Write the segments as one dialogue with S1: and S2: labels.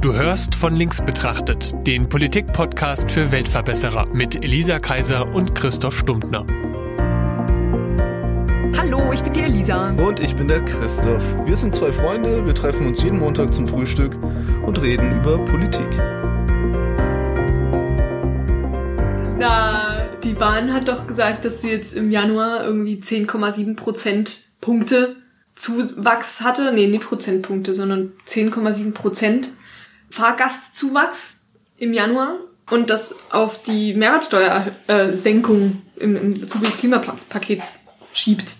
S1: Du hörst von links betrachtet, den Politik-Podcast für Weltverbesserer mit Elisa Kaiser und Christoph Stumptner.
S2: Hallo, ich bin die Elisa.
S3: Und ich bin der Christoph. Wir sind zwei Freunde, wir treffen uns jeden Montag zum Frühstück und reden über Politik.
S2: Na, die Bahn hat doch gesagt, dass sie jetzt im Januar irgendwie 10,7 Prozentpunkte Zuwachs hatte. Nee, nicht Prozentpunkte, sondern 10,7 Prozent Fahrgastzuwachs im Januar und das auf die Mehrwertsteuersenkung im, im Zuge des Klimapakets schiebt.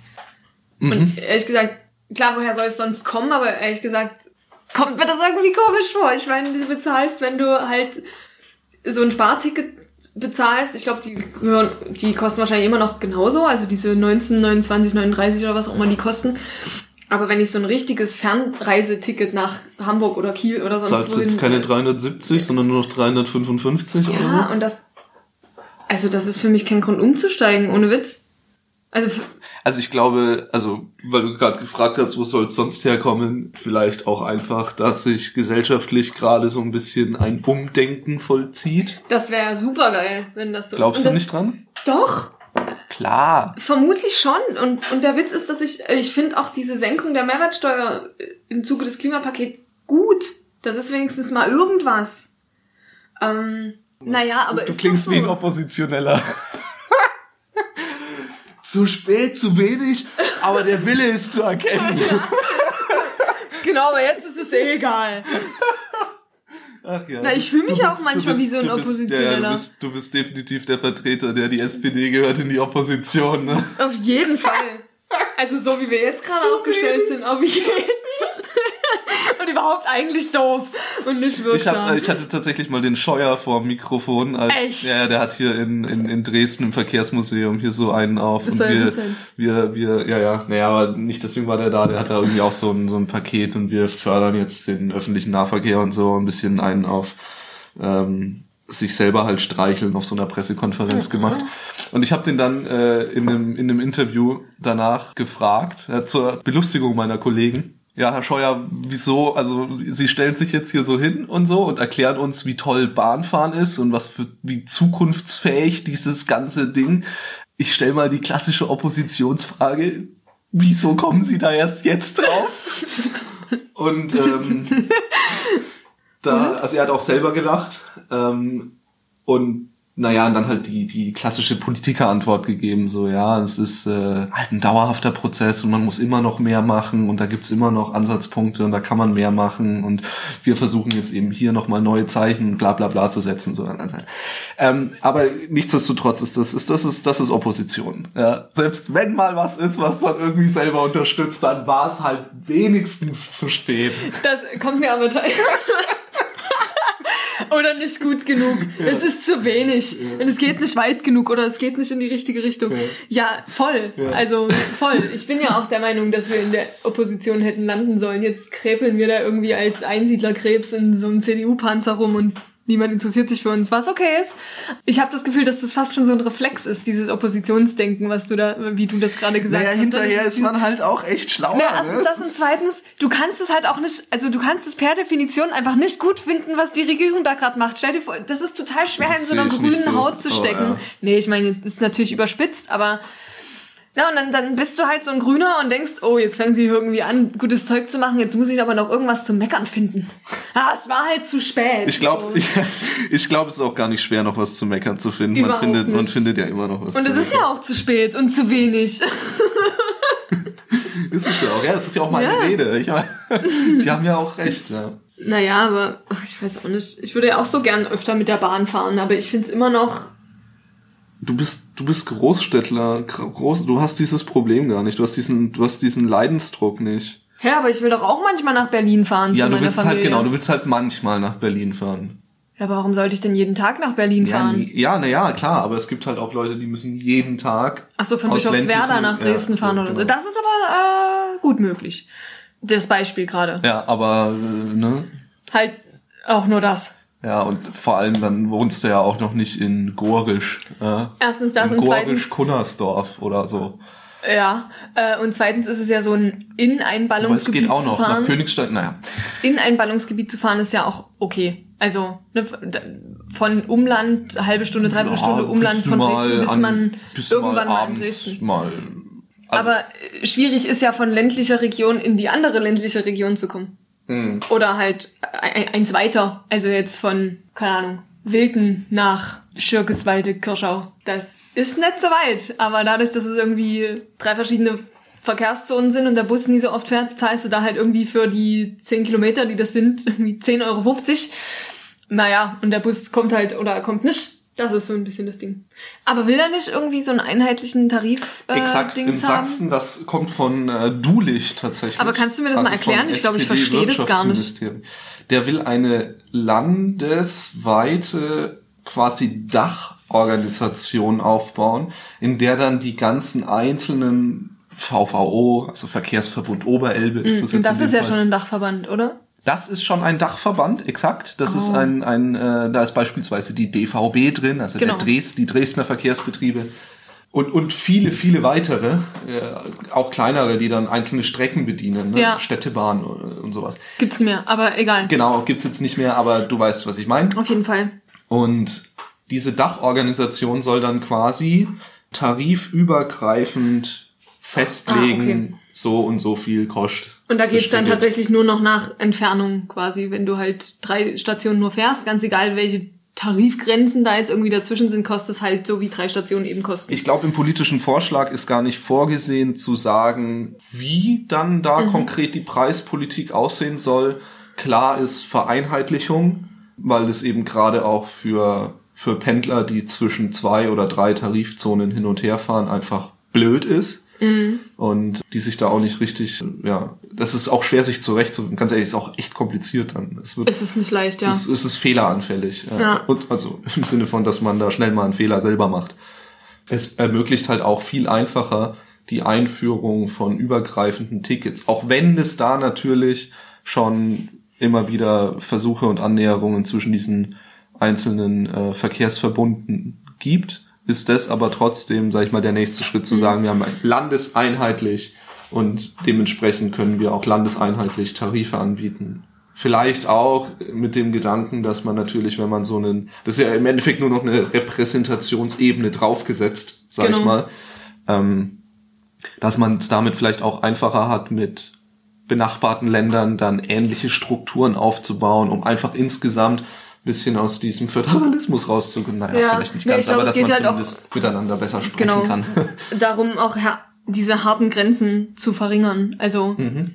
S2: Mhm. Und ehrlich gesagt, klar, woher soll es sonst kommen, aber ehrlich gesagt, kommt mir das irgendwie komisch vor. Ich meine, du bezahlst, wenn du halt so ein Sparticket bezahlst, ich glaube, die, die kosten wahrscheinlich immer noch genauso, also diese 19, 29, 39 oder was auch immer die kosten. Aber wenn ich so ein richtiges Fernreiseticket nach Hamburg oder Kiel oder sonst
S3: Zahlst du jetzt keine 370, sondern nur noch 355
S2: ja, Euro? Ja, und das, also das ist für mich kein Grund umzusteigen, ohne Witz.
S3: Also, also ich glaube, also weil du gerade gefragt hast, wo soll es sonst herkommen, vielleicht auch einfach, dass sich gesellschaftlich gerade so ein bisschen ein Umdenken vollzieht.
S2: Das wäre super geil, wenn das so
S3: Glaubst ist. Glaubst du nicht dran?
S2: Doch.
S3: Klar.
S2: Vermutlich schon. Und, und der Witz ist, dass ich, ich finde auch diese Senkung der Mehrwertsteuer im Zuge des Klimapakets gut. Das ist wenigstens mal irgendwas. Ähm, naja, aber
S3: du klingst so. wie ein Oppositioneller. zu spät, zu wenig, aber der Wille ist zu erkennen.
S2: genau, aber jetzt ist es eh egal. Ach ja. Na, ich fühle mich du, auch manchmal bist, wie so ein Oppositioneller.
S3: Ja, du, bist, du bist definitiv der Vertreter, der die SPD gehört in die Opposition, ne?
S2: Auf jeden Fall. Also so wie wir jetzt gerade so aufgestellt sind, auf jeden Fall und überhaupt eigentlich doof und nicht wirksam.
S3: Ich, hab, ich hatte tatsächlich mal den Scheuer vor dem Mikrofon. Als,
S2: Echt?
S3: Ja, der hat hier in, in, in Dresden im Verkehrsmuseum hier so einen auf.
S2: Das
S3: und wir, wir, wir, ja, ja, naja, aber nicht deswegen war der da, der hat da irgendwie auch so ein, so ein Paket und wir fördern jetzt den öffentlichen Nahverkehr und so ein bisschen einen auf. Ähm, sich selber halt streicheln auf so einer Pressekonferenz gemacht. Und ich habe den dann äh, in, einem, in einem Interview danach gefragt, äh, zur Belustigung meiner Kollegen, ja, Herr Scheuer, wieso, also Sie, Sie stellen sich jetzt hier so hin und so und erklären uns, wie toll Bahnfahren ist und was für, wie zukunftsfähig dieses ganze Ding. Ich stelle mal die klassische Oppositionsfrage, wieso kommen Sie da erst jetzt drauf? und ähm, da, also er hat auch selber gelacht ähm, und naja, und dann halt die, die klassische Politikerantwort gegeben, so, ja, es ist äh, halt ein dauerhafter Prozess und man muss immer noch mehr machen und da gibt's immer noch Ansatzpunkte und da kann man mehr machen und wir versuchen jetzt eben hier nochmal neue Zeichen, bla bla bla zu setzen. So. Ähm, aber nichtsdestotrotz ist das, ist, das ist, das ist Opposition. Ja. Selbst wenn mal was ist, was man irgendwie selber unterstützt, dann war es halt wenigstens zu spät.
S2: Das kommt mir aber oder nicht gut genug. Ja. Es ist zu wenig. Ja. Und es geht nicht weit genug oder es geht nicht in die richtige Richtung. Ja, voll. Also voll. Ich bin ja auch der Meinung, dass wir in der Opposition hätten landen sollen. Jetzt kräpeln wir da irgendwie als Einsiedlerkrebs in so einem CDU-Panzer rum und niemand interessiert sich für uns, was okay ist. Ich habe das Gefühl, dass das fast schon so ein Reflex ist, dieses Oppositionsdenken, was du da, wie du das gerade gesagt naja,
S3: hast. Hinterher ist man halt auch echt schlauer.
S2: Ja, erstens ne? das und zweitens, du kannst es halt auch nicht, also du kannst es per Definition einfach nicht gut finden, was die Regierung da gerade macht. Stell dir vor, das ist total schwer das in so einer grünen so. Haut zu stecken. Oh, ja. Nee, ich meine, das ist natürlich überspitzt, aber ja, und dann, dann bist du halt so ein Grüner und denkst, oh, jetzt fangen sie irgendwie an, gutes Zeug zu machen, jetzt muss ich aber noch irgendwas zu meckern finden. Ja, es war halt zu spät.
S3: Ich glaube, so. ich, ich glaube, es ist auch gar nicht schwer, noch was zu meckern zu finden. man findet, man findet ja immer noch was.
S2: Und es ist ja auch zu spät und zu wenig.
S3: ist es ja auch, ja, das ist ja auch meine ja. Rede. Ich meine, die haben ja auch recht, ja.
S2: Naja, aber ach, ich weiß auch nicht. Ich würde ja auch so gern öfter mit der Bahn fahren, aber ich finde es immer noch
S3: du bist, du bist Großstädtler, groß, du hast dieses Problem gar nicht, du hast diesen, du hast diesen Leidensdruck nicht.
S2: Ja, aber ich will doch auch manchmal nach Berlin fahren
S3: ja, Familie. Ja, du willst halt, genau, du willst halt manchmal nach Berlin fahren.
S2: Ja, warum sollte ich denn jeden Tag nach Berlin fahren?
S3: Ja, naja, na ja, klar, aber es gibt halt auch Leute, die müssen jeden Tag.
S2: Ach so, von Bischofswerda nach Dresden ja, fahren so, oder so. Genau. Das ist aber äh, gut möglich. Das Beispiel gerade.
S3: Ja, aber äh, ne?
S2: Halt auch nur das.
S3: Ja, und vor allem dann wohnst du ja auch noch nicht in Gorisch. Äh,
S2: Erstens das
S3: in und Gorisch Kunnersdorf oder so.
S2: Ja, äh, und zweitens ist es ja so ein in ein
S3: Aber es geht auch
S2: zu
S3: noch
S2: fahren.
S3: nach Königstein. Naja,
S2: in ein Ballungsgebiet zu fahren ist ja auch okay. Also ne, von Umland, halbe Stunde, dreiviertel Stunde
S3: Ja,
S2: Umland
S3: bist du
S2: von
S3: mal
S2: Dresden, bis
S3: an-
S2: man
S3: bist du
S2: irgendwann mal, in
S3: abends
S2: Dresden.
S3: Mal, also,
S2: Aber äh, schwierig ist ja von ländlicher Region in die andere ländliche Region zu kommen.
S3: Mh.
S2: Oder halt ein, eins weiter. Also jetzt von, keine Ahnung, Wilken nach Schirkeswalde, Kirschau. Das ist nicht so weit. Aber dadurch, dass es irgendwie drei verschiedene Verkehrszonen sind und der Bus nie so oft fährt, zahlst du da halt irgendwie für die 10 Kilometer, die das sind, irgendwie 10,50 Euro. Naja, und der Bus kommt halt oder kommt nicht. Das ist so ein bisschen das Ding. Aber will er nicht irgendwie so einen einheitlichen Tarif äh,
S3: Exakt, in
S2: Dings haben?
S3: Sachsen, das kommt von äh, Dulich tatsächlich. Also
S2: Aber kannst du mir das mal erklären? Ich glaube, ich verstehe das gar nicht.
S3: Der will eine landesweite quasi Dachorganisation aufbauen, in der dann die ganzen einzelnen VVO, also Verkehrsverbund Oberelbe ist das
S2: Und
S3: jetzt
S2: das
S3: in
S2: ist ja
S3: Fall.
S2: schon ein Dachverband, oder?
S3: Das ist schon ein Dachverband, exakt. Das ist
S2: Oh.
S3: ein, ein äh, da ist beispielsweise die DVB drin, also
S2: Genau.
S3: der Dres, die Dresdner Verkehrsbetriebe. Und, und viele, viele weitere, äh, auch kleinere, die dann einzelne Strecken bedienen, ne?
S2: Ja.
S3: Städtebahn und, und sowas.
S2: Gibt's mehr, aber egal.
S3: Genau, gibt's jetzt nicht mehr, aber du weißt, was ich meine.
S2: Auf jeden Fall.
S3: Und diese Dachorganisation soll dann quasi tarifübergreifend festlegen,
S2: Ah, okay.
S3: so und so viel kostet.
S2: Und da geht's dann tatsächlich nur noch nach Entfernung quasi, wenn du halt drei Stationen nur fährst, ganz egal welche Tarifgrenzen da jetzt irgendwie dazwischen sind, kostet es halt so wie drei Stationen eben kosten.
S3: Ich glaube, im politischen Vorschlag ist gar nicht vorgesehen zu sagen, wie dann da
S2: Mhm.
S3: konkret die Preispolitik aussehen soll. Klar ist Vereinheitlichung, weil es eben gerade auch für, für Pendler, die zwischen zwei oder drei Tarifzonen hin und her fahren, einfach blöd ist.
S2: Mhm.
S3: Und die sich da auch nicht richtig, ja, das ist auch schwer sich zurechtzufinden. Ganz ehrlich, ist auch echt kompliziert dann. Es wird
S2: Es ist nicht leicht, ja.
S3: es, ist, es ist fehleranfällig. Ja.
S2: Ja.
S3: Und also im Sinne von, dass man da schnell mal einen Fehler selber macht. Es ermöglicht halt auch viel einfacher die Einführung von übergreifenden Tickets, auch wenn es da natürlich schon immer wieder Versuche und Annäherungen zwischen diesen einzelnen äh, Verkehrsverbunden gibt, ist das aber trotzdem, sag ich mal, der nächste Schritt zu sagen, wir haben ein landeseinheitlich und dementsprechend können wir auch landeseinheitlich Tarife anbieten. Vielleicht auch mit dem Gedanken, dass man natürlich, wenn man so einen, das ist ja im Endeffekt nur noch eine Repräsentationsebene draufgesetzt, sag
S2: Genau.
S3: ich mal, ähm, dass man es damit vielleicht auch einfacher hat, mit benachbarten Ländern dann ähnliche Strukturen aufzubauen, um einfach insgesamt bisschen aus diesem Föderalismus rauszukommen. Naja,
S2: Ja,
S3: vielleicht nicht
S2: nee,
S3: ganz,
S2: ich glaub,
S3: aber dass man
S2: halt auch-
S3: zumindest miteinander besser sprechen
S2: Genau.
S3: kann.
S2: Darum auch diese harten Grenzen zu verringern. Also,
S3: Mhm.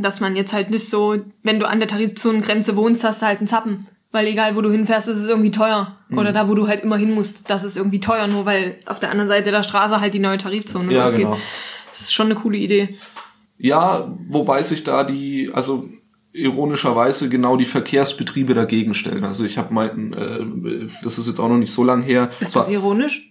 S2: dass man jetzt halt nicht so, wenn du an der Tarifzonengrenze wohnst, hast du halt einen Zappen. Weil egal, wo du hinfährst, ist es irgendwie teuer.
S3: Mhm.
S2: Oder da, wo du halt immer hin musst, das ist irgendwie teuer, nur weil auf der anderen Seite der Straße halt die neue Tarifzone
S3: Ja,
S2: losgeht.
S3: genau.
S2: Das ist schon eine coole Idee.
S3: Ja, wobei sich da die, also ironischerweise genau die Verkehrsbetriebe dagegen stellen. Also ich habe meinten, äh, das ist jetzt auch noch nicht so lang her.
S2: Ist das ironisch?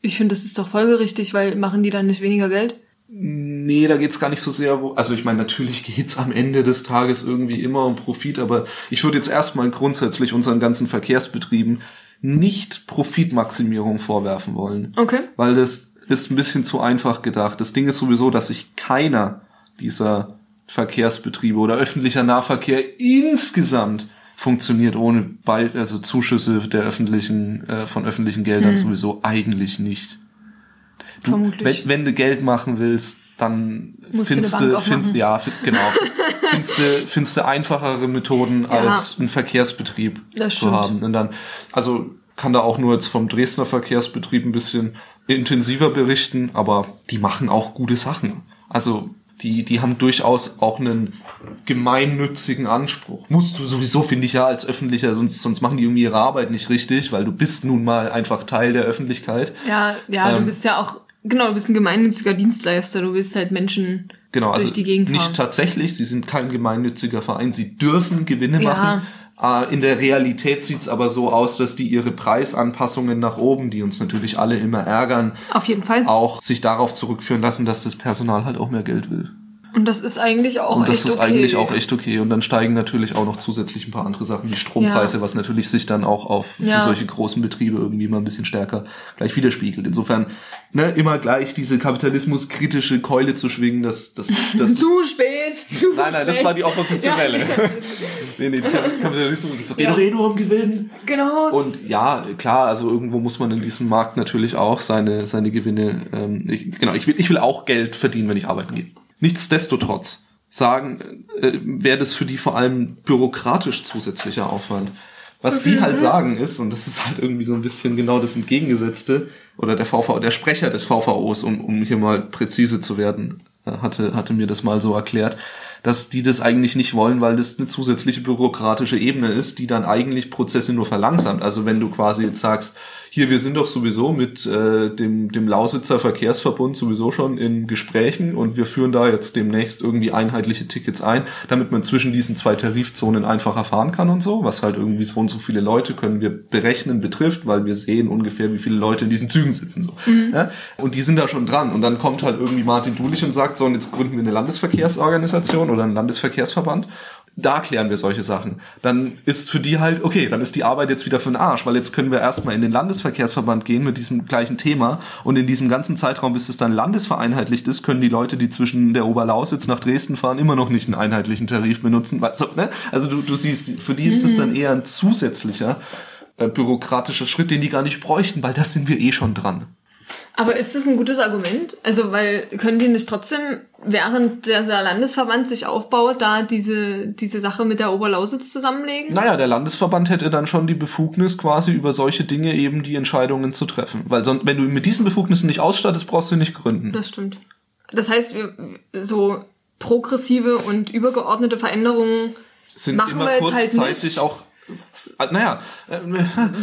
S2: Ich finde, das ist doch folgerichtig, weil machen die dann nicht weniger Geld?
S3: Nee, da geht's gar nicht so sehr, wo, also ich meine, natürlich geht's am Ende des Tages irgendwie immer um Profit, aber ich würde jetzt erstmal grundsätzlich unseren ganzen Verkehrsbetrieben nicht Profitmaximierung vorwerfen wollen.
S2: Okay.
S3: Weil das ist ein bisschen zu einfach gedacht. Das Ding ist sowieso, dass sich keiner dieser Verkehrsbetriebe oder öffentlicher Nahverkehr insgesamt funktioniert ohne Be also Zuschüsse der öffentlichen, äh, von öffentlichen Geldern
S2: Hm.
S3: sowieso eigentlich nicht. Du,
S2: Vermutlich.
S3: wenn, wenn du Geld machen willst, dann
S2: du
S3: findest du, findest, ja, genau, findest du, findest du einfachere Methoden
S2: Ja.
S3: als ein Verkehrsbetrieb zu haben. Und dann, also kann da auch nur jetzt vom Dresdner Verkehrsbetrieb ein bisschen intensiver berichten, aber die machen auch gute Sachen. Also die, die haben durchaus auch einen gemeinnützigen Anspruch. Musst du sowieso, finde ich ja, als Öffentlicher, sonst, sonst machen die irgendwie ihre Arbeit nicht richtig, weil du bist nun mal einfach Teil der Öffentlichkeit.
S2: Ja, ja, du
S3: Ähm.
S2: bist ja auch, genau, du bist ein gemeinnütziger Dienstleister, du willst halt Menschen
S3: Genau, also
S2: durch die Gegend fahren.
S3: nicht tatsächlich, sie sind kein gemeinnütziger Verein, sie dürfen Gewinne
S2: Ja.
S3: machen. Äh, In der Realität sieht's aber so aus, dass die ihre Preisanpassungen nach oben, die uns natürlich alle immer ärgern,
S2: Auf jeden Fall.
S3: auch sich darauf zurückführen lassen, dass das Personal halt auch mehr Geld will.
S2: Und das ist eigentlich auch
S3: Und das
S2: echt
S3: ist
S2: okay.
S3: eigentlich auch echt okay. Und dann steigen natürlich auch noch zusätzlich ein paar andere Sachen, wie Strompreise,
S2: Ja.
S3: was natürlich sich dann auch auf für
S2: Ja.
S3: solche großen Betriebe irgendwie mal ein bisschen stärker gleich widerspiegelt. Insofern, ne, immer gleich diese kapitalismuskritische Keule zu schwingen, das, das, das
S2: Zu spät, zu
S3: Nein, nein, das war die Oppositionelle.
S2: Ja,
S3: nee, nee, Kapitalismus, das geht
S2: Ja.
S3: doch eh nur um Gewinn.
S2: genau.
S3: Und ja, klar, also irgendwo muss man in diesem Markt natürlich auch seine, seine Gewinne, ähm, ich, genau, ich will, ich will auch Geld verdienen, wenn ich arbeiten gehe. Nichtsdestotrotz sagen, äh, wäre das für die vor allem bürokratisch zusätzlicher Aufwand. Was die halt sagen ist, und das ist halt irgendwie so ein bisschen genau das Entgegengesetzte, oder der VV, der Sprecher des VVOs, um, um hier mal präzise zu werden, äh, hatte, hatte mir das mal so erklärt, dass die das eigentlich nicht wollen, weil das eine zusätzliche bürokratische Ebene ist, die dann eigentlich Prozesse nur verlangsamt. Also wenn du quasi jetzt sagst, hier, wir sind doch sowieso mit äh, dem, dem Lausitzer Verkehrsverbund sowieso schon in Gesprächen und wir führen da jetzt demnächst irgendwie einheitliche Tickets ein, damit man zwischen diesen zwei Tarifzonen einfacher fahren kann und so, was halt irgendwie so und so viele Leute können wir berechnen betrifft, weil wir sehen ungefähr, wie viele Leute in diesen Zügen sitzen. so. Ja? Und die sind da schon dran. Und dann kommt halt irgendwie Martin Dulich und sagt, so, und jetzt gründen wir eine Landesverkehrsorganisation oder einen Landesverkehrsverband. Da klären wir solche Sachen. Dann ist für die halt, okay, dann ist die Arbeit jetzt wieder für den Arsch, weil jetzt können wir erstmal in den Landesverkehrsverband gehen mit diesem gleichen Thema und in diesem ganzen Zeitraum, bis es dann landesvereinheitlicht ist, können die Leute, die zwischen der Oberlausitz nach Dresden fahren, immer noch nicht einen einheitlichen Tarif benutzen. Also, ne? also du, du siehst, für die ist es dann eher ein zusätzlicher äh, bürokratischer Schritt, den die gar nicht bräuchten, weil das sind wir eh schon dran.
S2: Aber ist das ein gutes Argument? Also, weil können die nicht trotzdem, während dieser Landesverband sich aufbaut, da diese, diese Sache mit der Oberlausitz zusammenlegen?
S3: Naja, der Landesverband hätte dann schon die Befugnis, quasi über solche Dinge eben die Entscheidungen zu treffen. Weil sonst, wenn du mit diesen Befugnissen nicht ausstattest, brauchst du nicht gründen.
S2: Das stimmt. Das heißt, wir, so progressive und übergeordnete Veränderungen
S3: Sind
S2: machen
S3: immer
S2: wir jetzt halt
S3: kurzzeitig
S2: nicht.
S3: auch, naja, äh,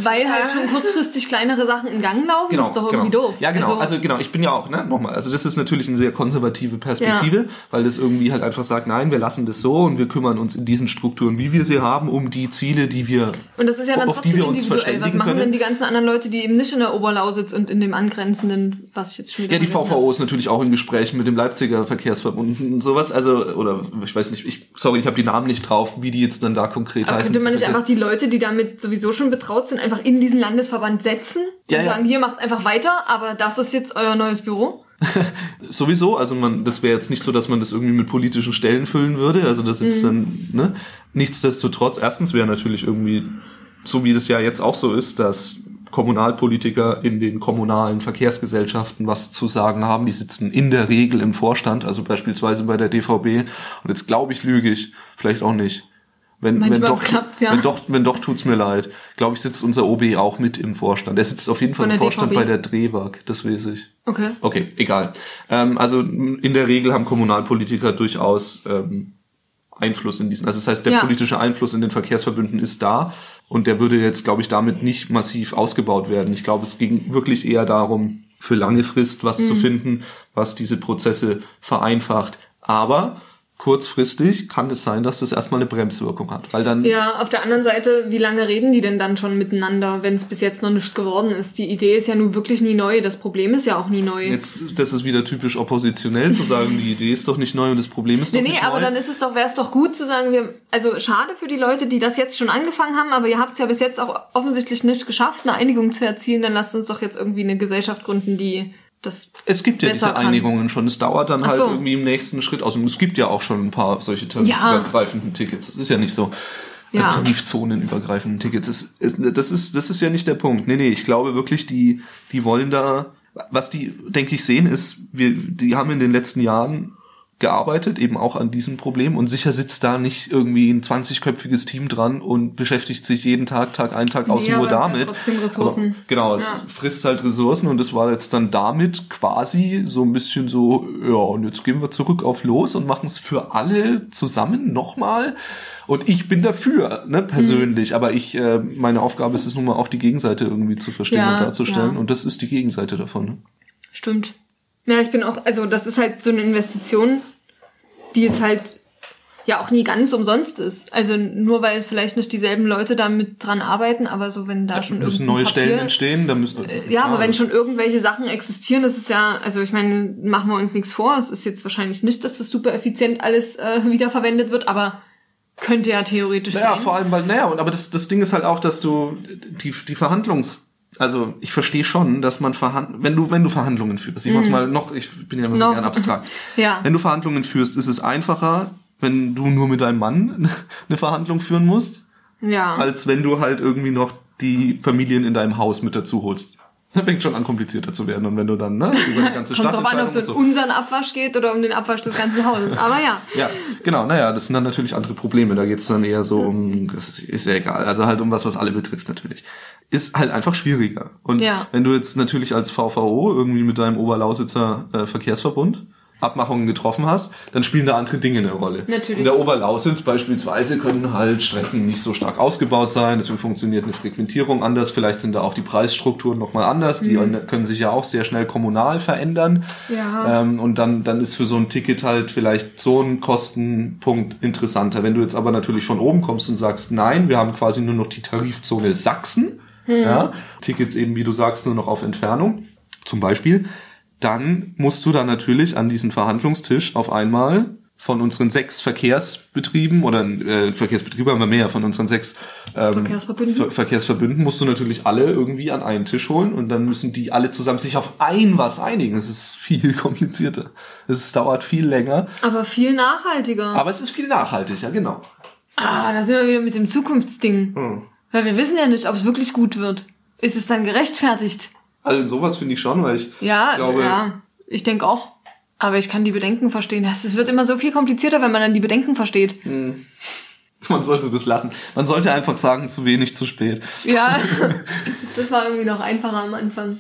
S2: Weil halt schon kurzfristig kleinere Sachen in Gang laufen,
S3: Genau,
S2: ist doch
S3: genau.
S2: irgendwie doof.
S3: Ja, genau. Also, genau, ich bin ja auch, ne, nochmal, also das ist natürlich eine sehr konservative Perspektive, weil das irgendwie halt einfach sagt, nein, wir lassen das so und wir kümmern uns in diesen Strukturen, wie wir sie haben, um die Ziele, die wir
S2: und das ist ja dann
S3: auf die
S2: trotzdem
S3: wir uns
S2: individuell. Was machen
S3: können.
S2: denn die ganzen anderen Leute, die eben nicht in der Oberlausitz und in dem angrenzenden, was ich jetzt schon wieder
S3: Ja, die VVO ist natürlich auch in Gesprächen mit dem Leipziger Verkehrsverbund und sowas. Also, oder ich weiß nicht, ich, sorry, ich habe die Namen nicht drauf, wie die jetzt dann da konkret
S2: Aber
S3: heißen.
S2: könnte man nicht einfach die Leute, die damit sowieso schon betraut sind, einfach in diesen Landesverband setzen und
S3: Ja, ja.
S2: sagen, hier macht einfach weiter, aber das ist jetzt euer neues Büro?
S3: Sowieso, also man, das wäre jetzt nicht so, dass man das irgendwie mit politischen Stellen füllen würde. Also das ist dann, ne? Nichtsdestotrotz, erstens wäre natürlich irgendwie, so wie das ja jetzt auch so ist, dass Kommunalpolitiker in den kommunalen Verkehrsgesellschaften was zu sagen haben. Die sitzen in der Regel im Vorstand, also beispielsweise bei der DVB. Und jetzt glaube ich, lüge ich, vielleicht auch nicht. Wenn, wenn doch,
S2: klappt's, ja.
S3: wenn doch, wenn doch, tut's mir leid. Glaube ich, sitzt unser OB auch mit im Vorstand. Er sitzt auf jeden Fall im Vorstand
S2: DVB?
S3: bei der Drehwag, das weiß ich.
S2: Okay.
S3: Okay, egal. Ähm, also in der Regel haben Kommunalpolitiker durchaus ähm, Einfluss in diesen. Also das heißt, der
S2: Ja.
S3: politische Einfluss in den Verkehrsverbünden ist da und der würde jetzt, glaube ich, damit nicht massiv ausgebaut werden. Ich glaube, es ging wirklich eher darum, für lange Frist was
S2: Mhm.
S3: zu finden, was diese Prozesse vereinfacht. Aber kurzfristig kann es sein, dass das erstmal eine Bremswirkung hat, weil dann
S2: Ja, auf der anderen Seite, wie lange reden die denn dann schon miteinander, wenn es bis jetzt noch nicht geworden ist? Die Idee ist ja nun wirklich nie neu. Das Problem ist ja auch nie neu.
S3: jetzt, das ist wieder typisch oppositionell zu sagen, die Idee ist doch nicht neu und das Problem ist
S2: Nee,
S3: doch
S2: nee,
S3: nicht
S2: aber
S3: neu.
S2: dann ist es doch, wäre es doch gut zu sagen, wir, also schade für die Leute, die das jetzt schon angefangen haben, aber ihr habt es ja bis jetzt auch offensichtlich nicht geschafft, eine Einigung zu erzielen, dann lasst uns doch jetzt irgendwie eine Gesellschaft gründen, die das
S3: Es gibt ja diese
S2: kann.
S3: Einigungen schon. Es dauert dann
S2: Ach
S3: halt
S2: so.
S3: irgendwie im nächsten Schritt. Also es gibt ja auch schon ein paar solche tarifübergreifenden Tickets. Es ist ja nicht so
S2: Ja.
S3: äh, tarifzonenübergreifenden Tickets. Es, es, das ist das ist ja nicht der Punkt. Nee, nee, ich glaube wirklich, die die wollen da was die denke ich sehen ist, wir die haben in den letzten Jahren gearbeitet, eben auch an diesem Problem und sicher sitzt da nicht irgendwie ein 20-köpfiges Team dran und beschäftigt sich jeden Tag, Tag ein, Tag aus
S2: Nee,
S3: nur
S2: aber es
S3: damit.
S2: trotzdem Ressourcen.
S3: Aber, genau, es
S2: Ja.
S3: frisst halt Ressourcen und das war jetzt dann damit quasi so ein bisschen so, ja, und jetzt gehen wir zurück auf los und machen es für alle zusammen nochmal. Und ich bin dafür, ne, persönlich.
S2: Mhm.
S3: Aber ich, äh, meine Aufgabe ist es nun mal auch die Gegenseite irgendwie zu verstehen
S2: Ja,
S3: und darzustellen.
S2: ja.
S3: Und das ist die Gegenseite davon. Ne?
S2: Stimmt. Ja, ich bin auch, also das ist halt so eine Investition, die jetzt halt ja auch nie ganz umsonst ist. Also nur weil vielleicht nicht dieselben Leute da mit dran arbeiten, aber so wenn da schon
S3: müssen neue
S2: Papier,
S3: Stellen entstehen, da müssen
S2: Äh, Ja, aber wenn schon irgendwelche Sachen existieren, das ist ja, also ich meine, machen wir uns nichts vor. Es ist jetzt wahrscheinlich nicht, dass das super effizient alles äh, wiederverwendet wird, aber könnte ja theoretisch
S3: Naja,
S2: sein.
S3: vor allem, weil, naja, und aber das, das Ding ist halt auch, dass du die, die Verhandlungs, also ich verstehe schon, dass man verhand, wenn du, wenn du Verhandlungen führst, ich mach's mal noch, ich bin ja immer so
S2: Mhm. Noch.
S3: gern abstrakt.
S2: Ja.
S3: Wenn du Verhandlungen führst, ist es einfacher, wenn du nur mit deinem Mann eine Verhandlung führen musst,
S2: ja.
S3: als wenn du halt irgendwie noch die Familien in deinem Haus mit dazu holst. Das fängt schon an, komplizierter zu werden. Und wenn du dann, ne, über die ganze
S2: Kommt
S3: Stadt
S2: drauf an, ob es um
S3: so.
S2: unseren Abwasch geht oder um den Abwasch des ganzen Hauses. Aber ja.
S3: Ja, genau, naja, das sind dann natürlich andere Probleme. Da geht's dann eher so um, das ist, ist ja egal, also halt um was, was alle betrifft natürlich. Ist halt einfach schwieriger. Und
S2: Ja.
S3: wenn du jetzt natürlich als VVO irgendwie mit deinem Oberlausitzer äh, Verkehrsverbund Abmachungen getroffen hast, dann spielen da andere Dinge eine Rolle.
S2: Natürlich.
S3: In der Oberlausitz beispielsweise können halt Strecken nicht so stark ausgebaut sein, deswegen funktioniert eine Frequentierung anders, vielleicht sind da auch die Preisstrukturen nochmal anders, die können sich ja auch sehr schnell kommunal verändern.
S2: Ja.
S3: Ähm, und dann, dann ist für so ein Ticket halt vielleicht so ein Kostenpunkt interessanter. Wenn du jetzt aber natürlich von oben kommst und sagst, nein, wir haben quasi nur noch die Tarifzone Sachsen, ja, Tickets eben, wie du sagst, nur noch auf Entfernung, zum Beispiel, dann musst du da natürlich an diesen Verhandlungstisch auf einmal von unseren sechs Verkehrsbetrieben oder äh, Verkehrsbetriebe haben wir mehr, von unseren sechs ähm,
S2: Verkehrsverbünden.
S3: Ver Verkehrsverbünden musst du natürlich alle irgendwie an einen Tisch holen und dann müssen die alle zusammen sich auf ein was einigen. Das ist viel komplizierter. Es dauert viel länger,
S2: Aber viel nachhaltiger.
S3: aber es ist viel nachhaltiger, genau.
S2: ah, da sind wir wieder mit dem Zukunftsding.
S3: Hm.
S2: Weil wir wissen ja nicht, ob es wirklich gut wird. Ist es dann gerechtfertigt?
S3: Also sowas finde ich schon, weil ich
S2: Ja,
S3: glaube,
S2: ja. Ich denke auch. Aber ich kann die Bedenken verstehen. Es wird immer so viel komplizierter, wenn man dann die Bedenken versteht.
S3: man sollte das lassen. Man sollte einfach sagen, zu wenig, zu spät.
S2: Ja, das war irgendwie noch einfacher am Anfang.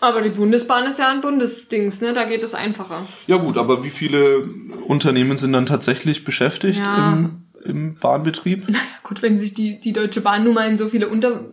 S2: Aber die Bundesbahn ist ja ein Bundesdings, ne? Da geht es einfacher.
S3: Ja gut, aber wie viele Unternehmen sind dann tatsächlich beschäftigt
S2: Ja.
S3: im, im Bahnbetrieb?
S2: Ja, gut, wenn sich die, die Deutsche Bahn nun mal in so viele Unter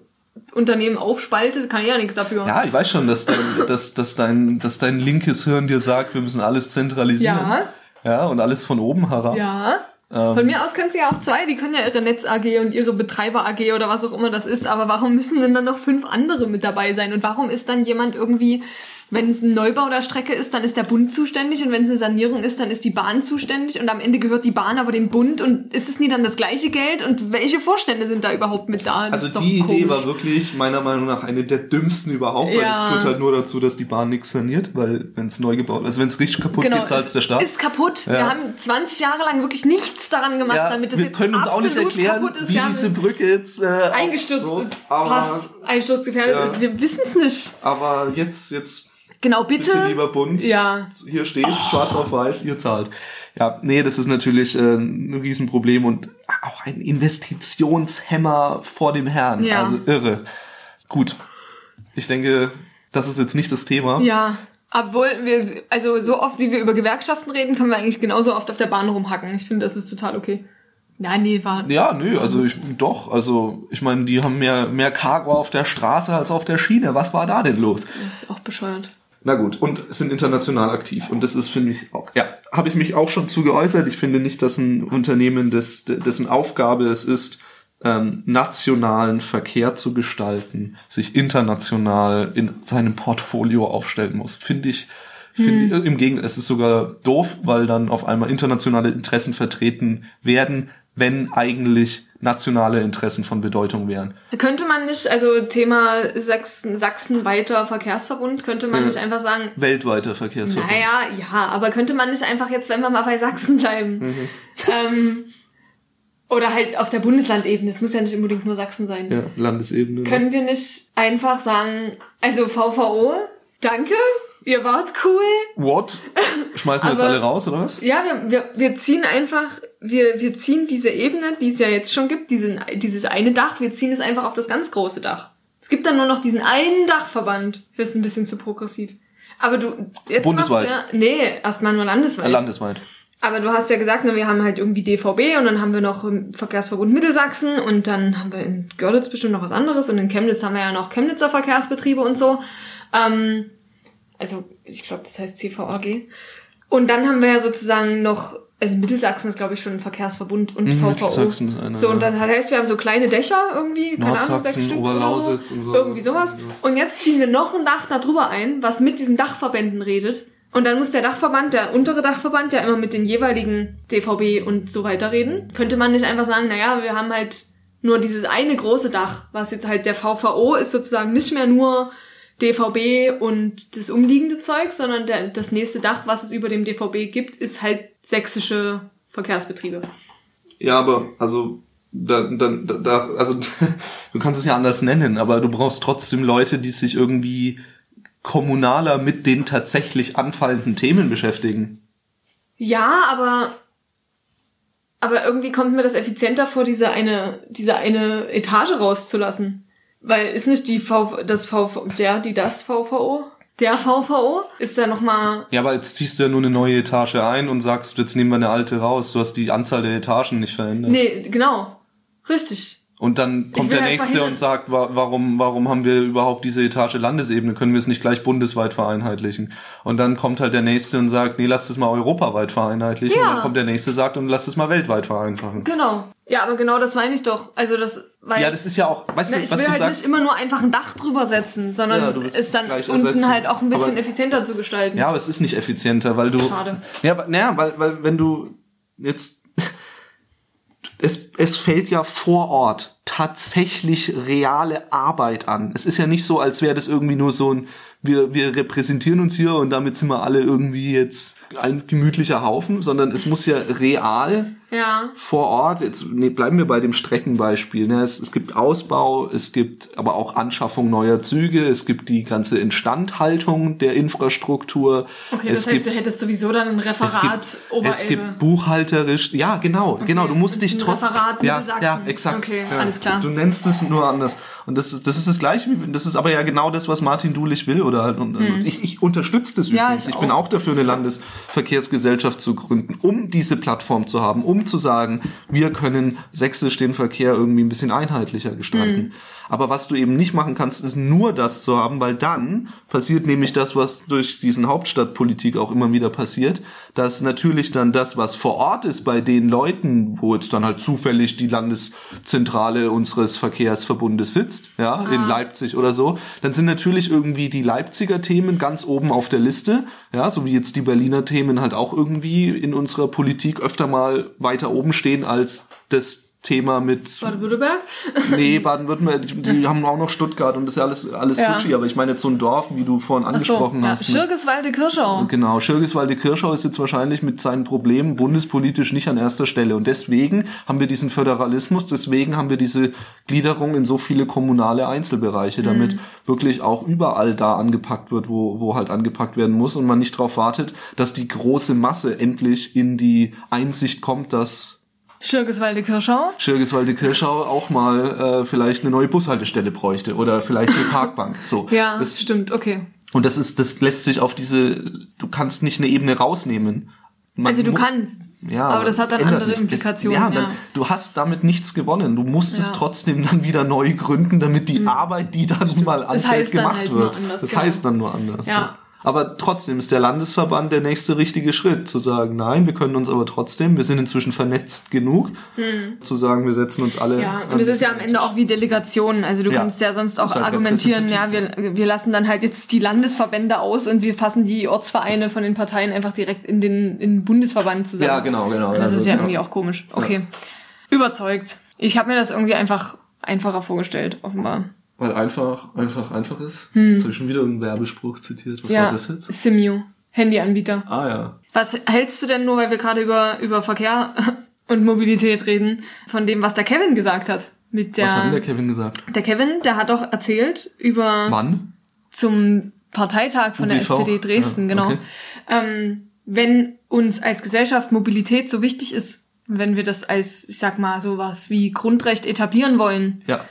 S2: Unternehmen aufspaltet, kann ich ja nichts dafür.
S3: Ja, ich weiß schon, dass dein, dass, dass dein, dass dein linkes Hirn dir sagt, wir müssen alles zentralisieren.
S2: Ja.
S3: Ja, und alles von oben herab.
S2: Ja.
S3: Ähm,
S2: Von mir aus können sie ja auch zwei, die können ja ihre Netz AG und ihre Betreiber AG oder was auch immer das ist, aber warum müssen denn dann noch fünf andere mit dabei sein? Und warum ist dann jemand irgendwie, wenn es ein Neubau der Strecke ist, dann ist der Bund zuständig und wenn es eine Sanierung ist, dann ist die Bahn zuständig und am Ende gehört die Bahn aber dem Bund und ist es nie dann das gleiche Geld und welche Vorstände sind da überhaupt mit da? Das
S3: Also die Idee
S2: komisch.
S3: war wirklich meiner Meinung nach eine der dümmsten überhaupt, weil
S2: Ja.
S3: es führt halt nur dazu, dass die Bahn nichts saniert, weil wenn es neu gebaut, also wenn es richtig kaputt
S2: Genau,
S3: geht, zahlt
S2: es
S3: der Staat.
S2: ist kaputt.
S3: Ja.
S2: Wir haben 20 Jahre lang wirklich nichts daran gemacht,
S3: ja,
S2: damit es
S3: wir
S2: jetzt
S3: können uns auch nicht erklären,
S2: kaputt ist.
S3: wie diese Brücke jetzt äh,
S2: eingestürzt
S3: so,
S2: ist,
S3: aber,
S2: fast einsturzgefährdet ist. Wir wissen es nicht.
S3: aber jetzt jetzt
S2: Genau, bitte.
S3: bitte lieber Bund.
S2: Ja.
S3: Hier steht schwarz auf weiß, ihr zahlt. Ja, nee, das ist natürlich äh, ein Riesenproblem und auch ein Investitionshemmer vor dem Herrn.
S2: Ja.
S3: Also irre. Gut. Ich denke, das ist jetzt nicht das Thema.
S2: Ja. Obwohl wir, also so oft wie wir über Gewerkschaften reden, können wir eigentlich genauso oft auf der Bahn rumhacken. Ich finde, das ist total okay. Nein, nee, war.
S3: Ja, nö, also ich, doch, also ich meine, die haben mehr, mehr Cargo auf der Straße als auf der Schiene. Was war da denn los?
S2: Auch bescheuert.
S3: Na gut, und sind international aktiv. Und das ist, finde ich, auch, ja, habe ich mich auch schon zu geäußert. Ich finde nicht, dass ein Unternehmen, des, dessen Aufgabe es ist, ähm, nationalen Verkehr zu gestalten, sich international in seinem Portfolio aufstellen muss. Finde ich, finde ich, im Gegenteil, es ist sogar doof, weil dann auf einmal internationale Interessen vertreten werden, wenn eigentlich nationale Interessen von Bedeutung wären.
S2: Könnte man nicht, also Thema Sachsen, Sachsen weiter Verkehrsverbund, könnte man
S3: Ja.
S2: nicht einfach sagen,
S3: Weltweiter Verkehrsverbund.
S2: naja, ja, aber könnte man nicht einfach jetzt, wenn wir mal bei Sachsen bleiben,
S3: Mhm.
S2: ähm, oder halt auf der Bundeslandebene, es muss ja nicht unbedingt nur Sachsen sein.
S3: Ja, Landesebene. ne?
S2: Können wir nicht einfach sagen, also VVO, danke, ihr wart cool.
S3: What? Schmeißen wir jetzt alle raus, oder was?
S2: Ja, wir, wir, wir ziehen einfach, wir, wir ziehen diese Ebene, die es ja jetzt schon gibt, diesen, dieses eine Dach, wir ziehen es einfach auf das ganz große Dach. Es gibt dann nur noch diesen einen Dachverband. Das ist ein bisschen zu progressiv. Aber du, jetzt
S3: Bundesweit.
S2: machst du ja, nee, erstmal nur landesweit.
S3: Äh, landesweit.
S2: Aber du hast ja gesagt, wir haben halt irgendwie DVB und dann haben wir noch im Verkehrsverbund Mittelsachsen und dann haben wir in Görlitz bestimmt noch was anderes und in Chemnitz haben wir ja noch Chemnitzer Verkehrsbetriebe und so. Ähm, also ich glaube, das heißt CVAG. Und dann haben wir ja sozusagen noch also Mittelsachsen ist glaube ich schon ein Verkehrsverbund und
S3: Mhm,
S2: VVO.
S3: Ist einer,
S2: so, und das heißt, wir haben so kleine Dächer irgendwie, keine Ahnung, sechs Stück oder
S3: Oberlausitz
S2: so.
S3: und so.
S2: Irgendwie sowas. Und jetzt ziehen wir noch ein Dach da drüber ein, was mit diesen Dachverbänden redet. Und dann muss der Dachverband, der untere Dachverband, ja immer mit den jeweiligen DVB und so weiter reden. Könnte man nicht einfach sagen, naja, wir haben halt nur dieses eine große Dach, was jetzt halt der VVO ist sozusagen nicht mehr nur DVB und das umliegende Zeug, sondern der, das nächste Dach, was es über dem DVB gibt, ist halt sächsische Verkehrsbetriebe.
S3: Ja, aber also da, da, da, da also du kannst es ja anders nennen, aber du brauchst trotzdem Leute, die sich irgendwie kommunaler mit den tatsächlich anfallenden Themen beschäftigen.
S2: Ja, aber aber irgendwie kommt mir das effizienter vor, diese eine diese eine Etage rauszulassen, weil ist nicht die V das VV der die das VVO der VVO ist da noch mal
S3: Ja, aber jetzt ziehst du ja nur eine neue Etage ein und sagst, jetzt nehmen wir eine alte raus. Du hast die Anzahl der Etagen nicht verändert.
S2: nee genau richtig
S3: Und dann kommt der
S2: halt
S3: Nächste und sagt, wa warum, warum haben wir überhaupt diese Etage Landesebene? Können wir es nicht gleich bundesweit vereinheitlichen? Und dann kommt halt der Nächste und sagt, nee, lass das mal europaweit vereinheitlichen.
S2: Ja.
S3: Und dann kommt der Nächste und sagt, und lass das mal weltweit vereinfachen.
S2: genau ja aber genau das meine ich doch also das weil
S3: Ja, das ist ja auch, weißt
S2: Na,
S3: du,
S2: ich
S3: was
S2: will
S3: du
S2: halt
S3: sagst?
S2: nicht immer nur einfach ein Dach drüber setzen, sondern
S3: Ja,
S2: es
S3: es
S2: dann unten
S3: ersetzen.
S2: halt auch ein bisschen
S3: Aber-
S2: effizienter zu gestalten.
S3: Ja, aber es ist nicht effizienter, weil du.
S2: Schade.
S3: Ja, aber, naja, weil, weil wenn du jetzt. Es, es fällt ja vor Ort tatsächlich reale Arbeit an. Es ist ja nicht so, als wäre das irgendwie nur so ein, wir, wir repräsentieren uns hier und damit sind wir alle irgendwie jetzt ein gemütlicher Haufen, sondern es muss ja real
S2: Ja.
S3: vor Ort, jetzt nee, bleiben wir bei dem Streckenbeispiel. Ne? Es, es gibt Ausbau, es gibt aber auch Anschaffung neuer Züge, es gibt die ganze Instandhaltung der Infrastruktur.
S2: Okay,
S3: es
S2: das heißt,
S3: gibt,
S2: du hättest sowieso dann ein
S3: es
S2: Referat
S3: gibt,
S2: Oberelbe.
S3: es gibt buchhalterisch, ja genau, genau, du musst dich trotzdem,
S2: Referat
S3: ja, ja, exakt,
S2: Okay,
S3: ja.
S2: alles klar.
S3: Du nennst es nur anders. Und das ist, das ist das Gleiche, wie- das ist aber ja genau das, was Martin Dulich will, oder halt, und, und ich, ich unterstütze das
S2: Hm. Ja,
S3: übrigens.
S2: ich
S3: Ich, bin
S2: auch.
S3: auch dafür, eine Landesverkehrsgesellschaft zu gründen, um diese Plattform zu haben, um zu sagen, wir können sächsisch den Verkehr irgendwie ein bisschen einheitlicher gestalten.
S2: Hm.
S3: Aber was du eben nicht machen kannst, ist nur das zu haben, weil dann passiert nämlich das, was durch diesen Hauptstadtpolitik auch immer wieder passiert, dass natürlich dann das, was vor Ort ist bei den Leuten, wo jetzt dann halt zufällig die Landeszentrale unseres Verkehrsverbundes sitzt, ja, in Leipzig oder so, dann sind natürlich irgendwie die Leipziger Themen ganz oben auf der Liste, ja, so wie jetzt die Berliner Themen halt auch irgendwie in unserer Politik öfter mal weiter oben stehen als das Thema mit
S2: Baden-Württemberg?
S3: Nee, Baden-Württemberg, die, die haben auch noch Stuttgart und das ist ja alles, alles
S2: Ja.
S3: Gucci, aber ich meine jetzt so ein Dorf, wie du vorhin
S2: Ach so,
S3: angesprochen
S2: ja.
S3: hast.
S2: Schirgeswalde-Kirschau.
S3: Genau, Schirgiswalde-Kirschau ist jetzt wahrscheinlich mit seinen Problemen bundespolitisch nicht an erster Stelle. Und deswegen haben wir diesen Föderalismus, deswegen haben wir diese Gliederung in so viele kommunale Einzelbereiche, damit
S2: Mhm.
S3: wirklich auch überall da angepackt wird, wo, wo halt angepackt werden muss und man nicht darauf wartet, dass die große Masse endlich in die Einsicht kommt, dass
S2: Schirgeswalde-Kirschau.
S3: Schirgiswalde-Kirschau auch mal äh, vielleicht eine neue Bushaltestelle bräuchte oder vielleicht eine Parkbank. So.
S2: Ja,
S3: Das,
S2: stimmt, okay.
S3: und das ist, das lässt sich auf diese, du kannst nicht eine Ebene rausnehmen. Man
S2: Also du kannst.
S3: ja,
S2: aber das hat dann andere
S3: nichts.
S2: Implikationen.
S3: Es,
S2: Ja,
S3: ja, Dann, du hast damit nichts gewonnen. Du musst es
S2: Ja.
S3: trotzdem dann wieder neu gründen, damit die Arbeit, die dann mal anfällt,
S2: heißt dann
S3: gemacht
S2: halt nur
S3: wird.
S2: anders,
S3: das
S2: genau.
S3: heißt dann nur anders.
S2: Ja.
S3: Aber trotzdem ist der Landesverband der nächste richtige Schritt, zu sagen, nein, wir können uns aber trotzdem, wir sind inzwischen vernetzt genug, zu sagen, wir setzen uns alle.
S2: Hm. Ja, und es ist ja am Ende auch wie Delegationen. Also du
S3: Ja.
S2: kannst ja sonst auch
S3: halt
S2: argumentieren, ja, wir, wir lassen dann halt jetzt die Landesverbände aus und wir fassen die Ortsvereine von den Parteien einfach direkt in den, in den Bundesverband zusammen.
S3: Ja, genau, genau.
S2: Das
S3: Also,
S2: ist ja
S3: genau.
S2: irgendwie auch komisch. Okay. Überzeugt. Ich habe mir das irgendwie einfach einfacher vorgestellt, offenbar.
S3: Weil einfach, einfach, einfach ist. Jetzt habe ich schon wieder einen Werbespruch zitiert. Was
S2: Hm. ja,
S3: war das jetzt?
S2: Simu, Handyanbieter.
S3: Ah ja.
S2: Was hältst du denn nur, weil wir gerade über, über Verkehr und Mobilität reden, von dem, was der Kevin gesagt hat? Mit der,
S3: Was hat denn der Kevin gesagt?
S2: der Kevin, der hat doch erzählt über
S3: Wann?
S2: zum Parteitag von der
S3: UGV?
S2: SPD Dresden,
S3: Ja,
S2: genau.
S3: okay.
S2: Ähm, wenn uns als Gesellschaft Mobilität so wichtig ist, wenn wir das als, ich sag mal, sowas wie Grundrecht etablieren wollen,
S3: Ja.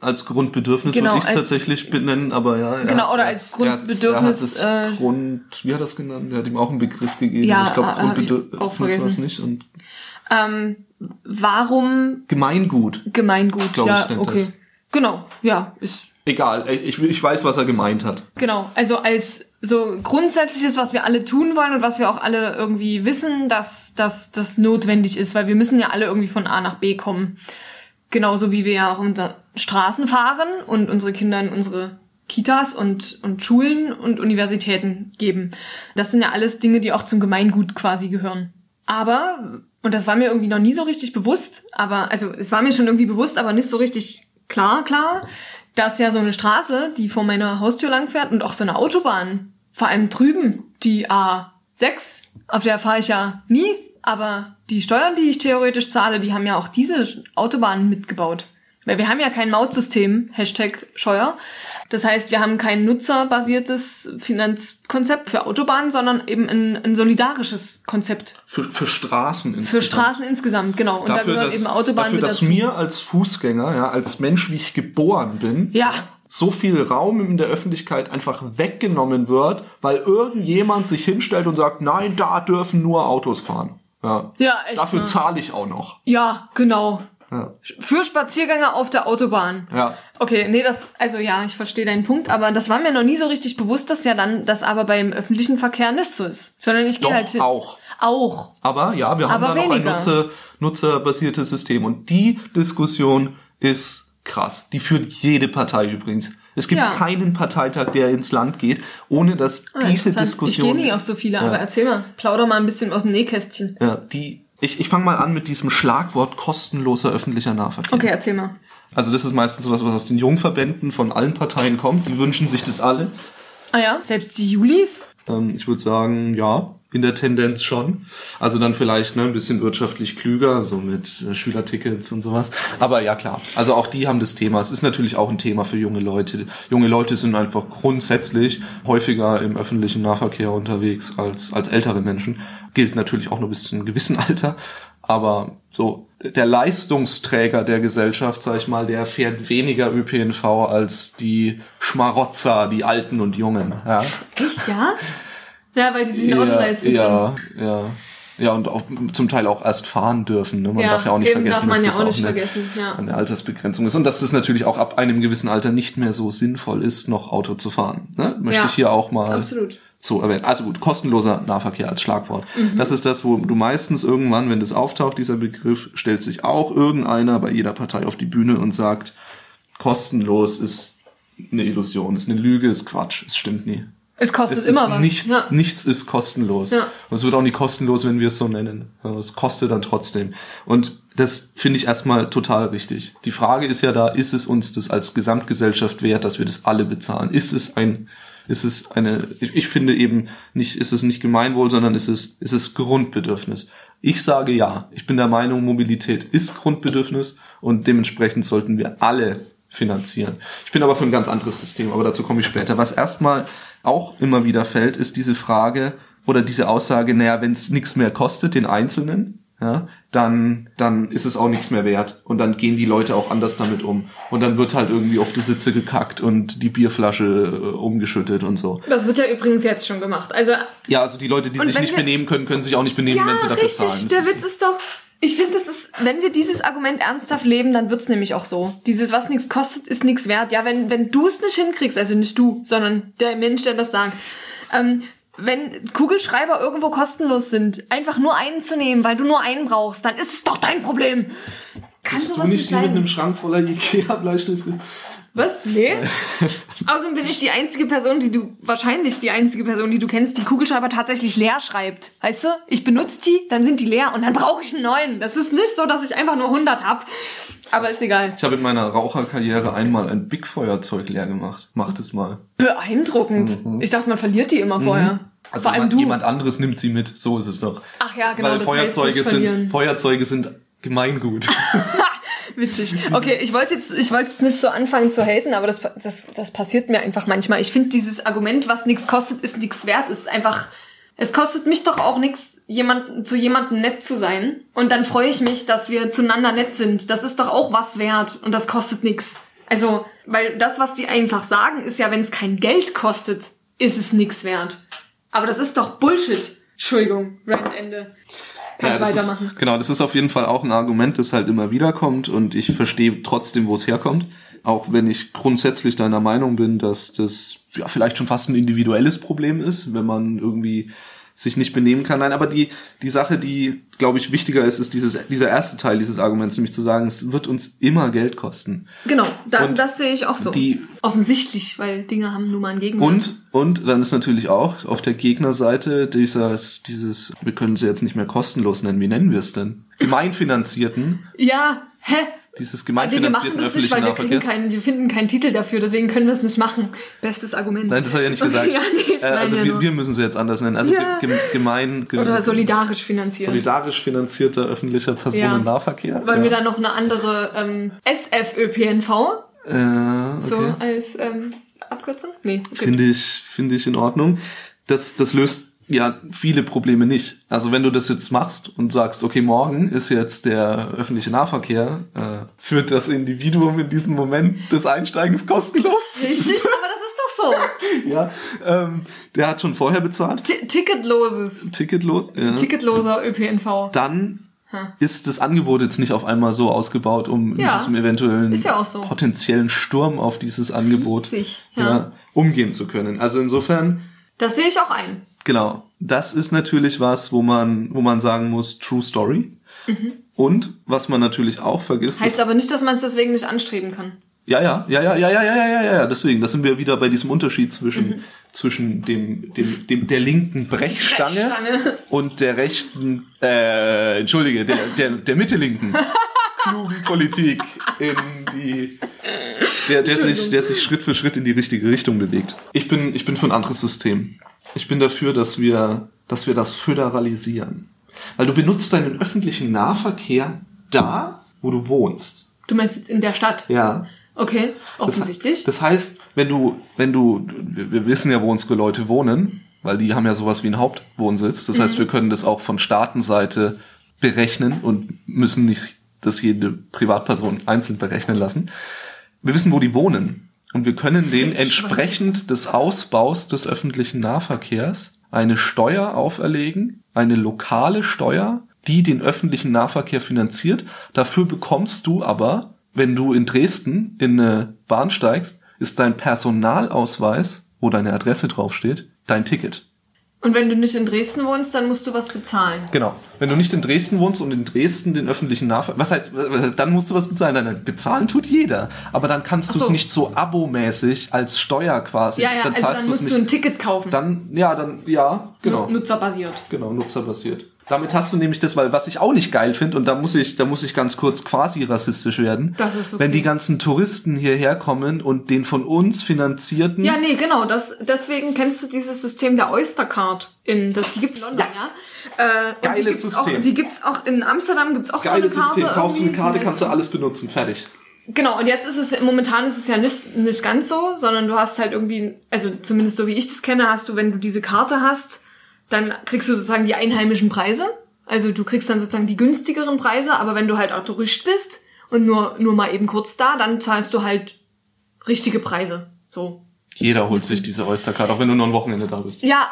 S3: Als Grundbedürfnis
S2: Genau,
S3: würde ich es tatsächlich benennen, aber ja.
S2: Genau, oder
S3: er
S2: als
S3: hat- er hat-
S2: Grundbedürfnis,
S3: Er hat
S2: äh,
S3: Grund, wie hat er das genannt? Er hat ihm auch einen Begriff gegeben.
S2: Ja,
S3: ich glaube,
S2: äh,
S3: Grundbedürfnis war es nicht. Und
S2: ähm, warum
S3: Gemeingut.
S2: Gemeingut?
S3: Glaub
S2: ja,
S3: ich, nennt
S2: okay.
S3: das.
S2: Genau, ja, ist
S3: Egal, ich, ich weiß, was er gemeint hat.
S2: Genau, also als so grundsätzlich ist, was wir alle tun wollen und was wir auch alle irgendwie wissen, dass, dass das notwendig ist, weil wir müssen ja alle irgendwie von A nach B kommen. Genauso wie wir ja auch unter Straßen fahren und unsere Kinder in unsere Kitas und, und Schulen und Universitäten geben. Das sind ja alles Dinge, die auch zum Gemeingut quasi gehören. Aber, und das war mir irgendwie noch nie so richtig bewusst, aber, also es war mir schon irgendwie bewusst, aber nicht so richtig klar, klar, dass ja so eine Straße, die vor meiner Haustür lang fährt und auch so eine Autobahn, vor allem drüben, die A6, auf der fahre ich ja nie, aber die Steuern, die ich theoretisch zahle, die haben ja auch diese Autobahnen mitgebaut. Weil wir haben ja kein Mautsystem, Hashtag Scheuer. Das heißt, wir haben kein nutzerbasiertes Finanzkonzept für Autobahnen, sondern eben ein, ein solidarisches Konzept.
S3: Für, für Straßen
S2: insgesamt. Für Straßen insgesamt, genau.
S3: Und dafür, da gehört dass, eben Autobahnen dafür, dass dazu. mir als Fußgänger, ja, als Mensch, wie ich geboren bin,
S2: ja.
S3: so viel Raum in der Öffentlichkeit einfach weggenommen wird, weil irgendjemand sich hinstellt und sagt, nein, da dürfen nur Autos fahren. Ja,
S2: ja echt.
S3: Dafür ne? zahle ich auch noch.
S2: Ja, genau. Ja. Für Spaziergänger auf der Autobahn.
S3: Ja.
S2: Okay, nee, das, also ja, ich verstehe deinen Punkt, aber das war mir noch nie so richtig bewusst, dass ja dann das aber beim öffentlichen Verkehr nicht so ist. Sondern ich gehe halt hin.
S3: Auch.
S2: Auch.
S3: Aber ja, wir haben aber da noch ein Nutzer, nutzerbasiertes System. Und die Diskussion ist krass. Die führt jede Partei übrigens. Es gibt ja. keinen Parteitag, der ins Land geht, ohne dass ah, diese Diskussion. Ich
S2: gehe nie auf so viele, ja. aber erzähl mal, plauder mal ein bisschen aus dem Nähkästchen.
S3: Ja, die ich, ich fange mal an mit diesem Schlagwort kostenloser öffentlicher Nahverkehr.
S2: Okay, erzähl mal.
S3: Also das ist meistens sowas, was aus den Jungverbänden von allen Parteien kommt. Die wünschen sich das alle.
S2: Ah ja, selbst die Julis?
S3: Ähm, ich würde sagen, ja in der Tendenz schon. Also dann vielleicht ne, ein bisschen wirtschaftlich klüger, so mit äh, Schülertickets und sowas. Aber ja klar, also auch die haben das Thema. Es ist natürlich auch ein Thema für junge Leute. Junge Leute sind einfach grundsätzlich häufiger im öffentlichen Nahverkehr unterwegs als, als ältere Menschen. Gilt natürlich auch nur bis zu einem gewissen Alter. Aber so der Leistungsträger der Gesellschaft, sag ich mal, der fährt weniger ÖPNV als die Schmarotzer, die Alten und Jungen. Ja.
S2: Echt, ja? Ja, weil die sich ein Auto leisten
S3: Ja, ja. Ja, und auch zum Teil auch erst fahren dürfen. Ne? Man ja, darf ja auch nicht vergessen, dass ja das auch, auch eine, ja. eine, Altersbegrenzung ist. Und dass das natürlich auch ab einem gewissen Alter nicht mehr so sinnvoll ist, noch Auto zu fahren. Ne? Möchte ich hier auch mal absolut. so erwähnen. Also gut, kostenloser Nahverkehr als Schlagwort. Mhm. Das ist das, wo du meistens irgendwann, wenn das auftaucht, dieser Begriff, stellt sich auch irgendeiner bei jeder Partei auf die Bühne und sagt, kostenlos ist eine Illusion, ist eine Lüge, ist Quatsch, es stimmt nie.
S2: Es kostet es immer was.
S3: Nicht, ja. Nichts ist kostenlos. Ja. Und es wird auch nicht kostenlos, wenn wir es so nennen. Es kostet dann trotzdem. Und das finde ich erstmal total richtig. Die Frage ist ja da, ist es uns das als Gesamtgesellschaft wert, dass wir das alle bezahlen? Ist es ein, ist es eine, ich finde eben nicht, ist es nicht Gemeinwohl, sondern ist es, ist es Grundbedürfnis. Ich sage ja. Ich bin der Meinung, Mobilität ist Grundbedürfnis und dementsprechend sollten wir alle finanzieren. Ich bin aber für ein ganz anderes System, aber dazu komme ich später. Was erstmal auch immer wieder fällt, ist diese Frage oder diese Aussage, naja, wenn es nichts mehr kostet, den Einzelnen, ja, dann, dann ist es auch nichts mehr wert. Und dann gehen die Leute auch anders damit um. Und dann wird halt irgendwie auf die Sitze gekackt und die Bierflasche äh, umgeschüttet und so.
S2: Das wird ja übrigens jetzt schon gemacht. Also
S3: ja, also die Leute, die sich nicht benehmen können, können sich auch nicht benehmen, ja, wenn sie dafür richtig. zahlen.
S2: Der Witz ist doch, ich finde, das ist, wenn wir dieses Argument ernsthaft leben, dann wird's nämlich auch so. Dieses, was nichts kostet, ist nichts wert. Ja, wenn, wenn du es nicht hinkriegst, also nicht du, sondern der Mensch, der das sagt, ähm, wenn Kugelschreiber irgendwo kostenlos sind, einfach nur einen zu nehmen, weil du nur einen brauchst, dann ist es doch dein Problem.
S3: Kannst du nicht die mit einem Schrank voller Ikea-Bleistifte?
S2: Was? Nee? Außerdem bin ich die einzige Person, die du, wahrscheinlich die einzige Person, die du kennst, die Kugelschreiber tatsächlich leer schreibt. Weißt du? Ich benutze die, dann sind die leer und dann brauche ich einen neuen. Das ist nicht so, dass ich einfach nur 100 hab. Aber ist egal.
S3: Ich habe in meiner Raucherkarriere einmal ein Big-Feuerzeug leer gemacht. Mach das mal.
S2: Beeindruckend. Mhm. Ich dachte, man verliert die immer vorher. Mhm.
S3: Also Vor jemand, jemand anderes nimmt sie mit. So ist es doch.
S2: Ach ja, genau.
S3: Weil Feuerzeuge sind, Feuerzeuge sind Gemeingut.
S2: Witzig. Okay, ich wollte jetzt, ich wollte nicht so anfangen zu haten, aber das, das, das passiert mir einfach manchmal. Ich finde dieses Argument, was nichts kostet, ist nichts wert, ist einfach, es kostet mich doch auch nichts, jemand, zu jemandem nett zu sein. Und dann freue ich mich, dass wir zueinander nett sind. Das ist doch auch was wert und das kostet nichts. Also, weil das, was die einfach sagen, ist ja, wenn es kein Geld kostet, ist es nichts wert. Aber das ist doch Bullshit. Entschuldigung, Randende. Kannst ja, weitermachen.
S3: Ist, genau, das ist auf jeden Fall auch ein Argument, das halt immer wieder kommt und ich verstehe trotzdem, wo es herkommt. auch wenn ich grundsätzlich deiner Meinung bin, dass das ja vielleicht schon fast ein individuelles Problem ist, wenn man irgendwie sich nicht benehmen kann. Nein, aber die, die Sache, die, glaube ich, wichtiger ist, ist dieses, dieser erste Teil dieses Arguments, nämlich zu sagen, es wird uns immer Geld kosten.
S2: Genau, da, das sehe ich auch so.
S3: Die,
S2: Offensichtlich, weil Dinge haben nun mal einen Gegenwert.
S3: und, und dann ist natürlich auch auf der Gegnerseite dieses, dieses, wir können sie jetzt nicht mehr kostenlos nennen, wie nennen wir es denn? Gemeinfinanzierten,
S2: Ja, hä?
S3: Dieses
S2: Nee, wir machen
S3: gemeinfinanzierten
S2: das nicht,
S3: öffentlichen
S2: weil wir kriegen keinen, wir finden keinen Titel dafür, deswegen können wir es nicht machen. Bestes Argument.
S3: Nein, das habe ich ja nicht gesagt.
S2: ja, nee,
S3: äh, also
S2: ja
S3: wir, wir müssen sie jetzt anders nennen. Also
S2: Ja.
S3: ge- gemein, ge
S2: Oder solidarisch finanziert.
S3: solidarisch finanzierter öffentlicher Personennahverkehr.
S2: Wollen
S3: ja.
S2: wir da noch eine andere ähm, SFÖPNV
S3: äh, okay.
S2: so als ähm, Abkürzung? Nee, okay.
S3: Finde ich, finde ich in Ordnung. Das, das löst ja viele Probleme nicht. Also wenn du das jetzt machst und sagst, okay, morgen ist jetzt der öffentliche Nahverkehr, äh, führt das Individuum in diesem Moment des Einsteigens kostenlos.
S2: Richtig, aber das ist doch so.
S3: ja, ähm, der hat schon vorher bezahlt.
S2: Ti ticketloses,
S3: Ticketlos. Ja.
S2: ticketloser ÖPNV.
S3: Dann ist das Angebot jetzt nicht auf einmal so ausgebaut, um
S2: Ja,
S3: mit diesem eventuellen
S2: ja so.
S3: potenziellen Sturm auf dieses Angebot
S2: Riesig,
S3: ja. umgehen zu können. Also insofern
S2: Das sehe ich auch ein.
S3: Genau. Das ist natürlich was, wo man, wo man sagen muss, True Story. Und was man natürlich auch vergisst,
S2: Mhm. Heißt aber nicht, dass man es deswegen nicht anstreben kann.
S3: ja, ja, ja, ja, ja, ja, ja, ja, ja, ja, deswegen, da sind wir wieder bei diesem Unterschied
S2: Mhm.
S3: zwischen, zwischen dem, dem, dem, der linken Brechstange
S2: Brechstange.
S3: und der rechten, äh, entschuldige, der, der, der mittellinken klugen Politik in die, der, der sich, der sich Schritt für Schritt in die richtige Richtung bewegt. Ich bin, ich bin für ein anderes System. Ich bin dafür, dass wir, dass wir das föderalisieren. Weil du benutzt deinen öffentlichen Nahverkehr da, wo du wohnst.
S2: Du meinst jetzt in der Stadt?
S3: Ja.
S2: Okay,
S3: Das,
S2: offensichtlich.
S3: das heißt, wenn du, wenn du, wir wir wissen ja, wo unsere Leute wohnen, weil die haben ja sowas wie einen Hauptwohnsitz. Das
S2: Mhm.
S3: heißt, wir können das auch von Staatenseite berechnen und müssen nicht das jede Privatperson einzeln berechnen lassen. Wir wissen, wo die wohnen. Und wir können denen entsprechend des Ausbaus des öffentlichen Nahverkehrs eine Steuer auferlegen, eine lokale Steuer, die den öffentlichen Nahverkehr finanziert. Dafür bekommst du aber, wenn du in Dresden in eine Bahn steigst, ist dein Personalausweis, wo deine Adresse draufsteht, dein Ticket.
S2: Und wenn du nicht in Dresden wohnst, dann musst du was bezahlen.
S3: Genau. Wenn du nicht in Dresden wohnst und in Dresden den öffentlichen Nahverkehr, was heißt, dann musst du was bezahlen. Nein, bezahlen tut jeder. Aber dann kannst du es
S2: so.
S3: nicht so abomäßig als Steuer quasi.
S2: Ja, ja,
S3: dann
S2: also
S3: zahlst
S2: dann musst du ein. Ticket kaufen.
S3: Dann, ja, dann, ja, genau.
S2: Nu- Nutzerbasiert.
S3: Genau, nutzerbasiert. Damit hast du nämlich das, weil was ich auch nicht geil finde, und da muss ich, da muss ich ganz kurz quasi rassistisch werden,
S2: Das ist okay.
S3: wenn die ganzen Touristen hierher kommen und den von uns finanzierten.
S2: Ja, nee, genau. Das, deswegen kennst du dieses System der Oyster Card. In, das, die gibt's in London, ja. Äh, und
S3: Geiles
S2: die
S3: System.
S2: Auch, die gibt's auch in Amsterdam, gibt's auch
S3: Geiles
S2: so eine Karte.
S3: System. Kaufst du eine Karte, kannst du alles benutzen. Fertig.
S2: Genau, und jetzt ist es, momentan ist es ja nicht, nicht ganz so, sondern du hast halt irgendwie, also zumindest so wie ich das kenne, hast du, wenn du diese Karte hast, dann kriegst du sozusagen die einheimischen Preise. Also du kriegst dann sozusagen die günstigeren Preise, aber wenn du halt auch Tourist bist und nur, nur mal eben kurz da, dann zahlst du halt richtige Preise. So.
S3: Jeder holt sich diese Oystercard, auch wenn du nur ein Wochenende da bist.
S2: Ja,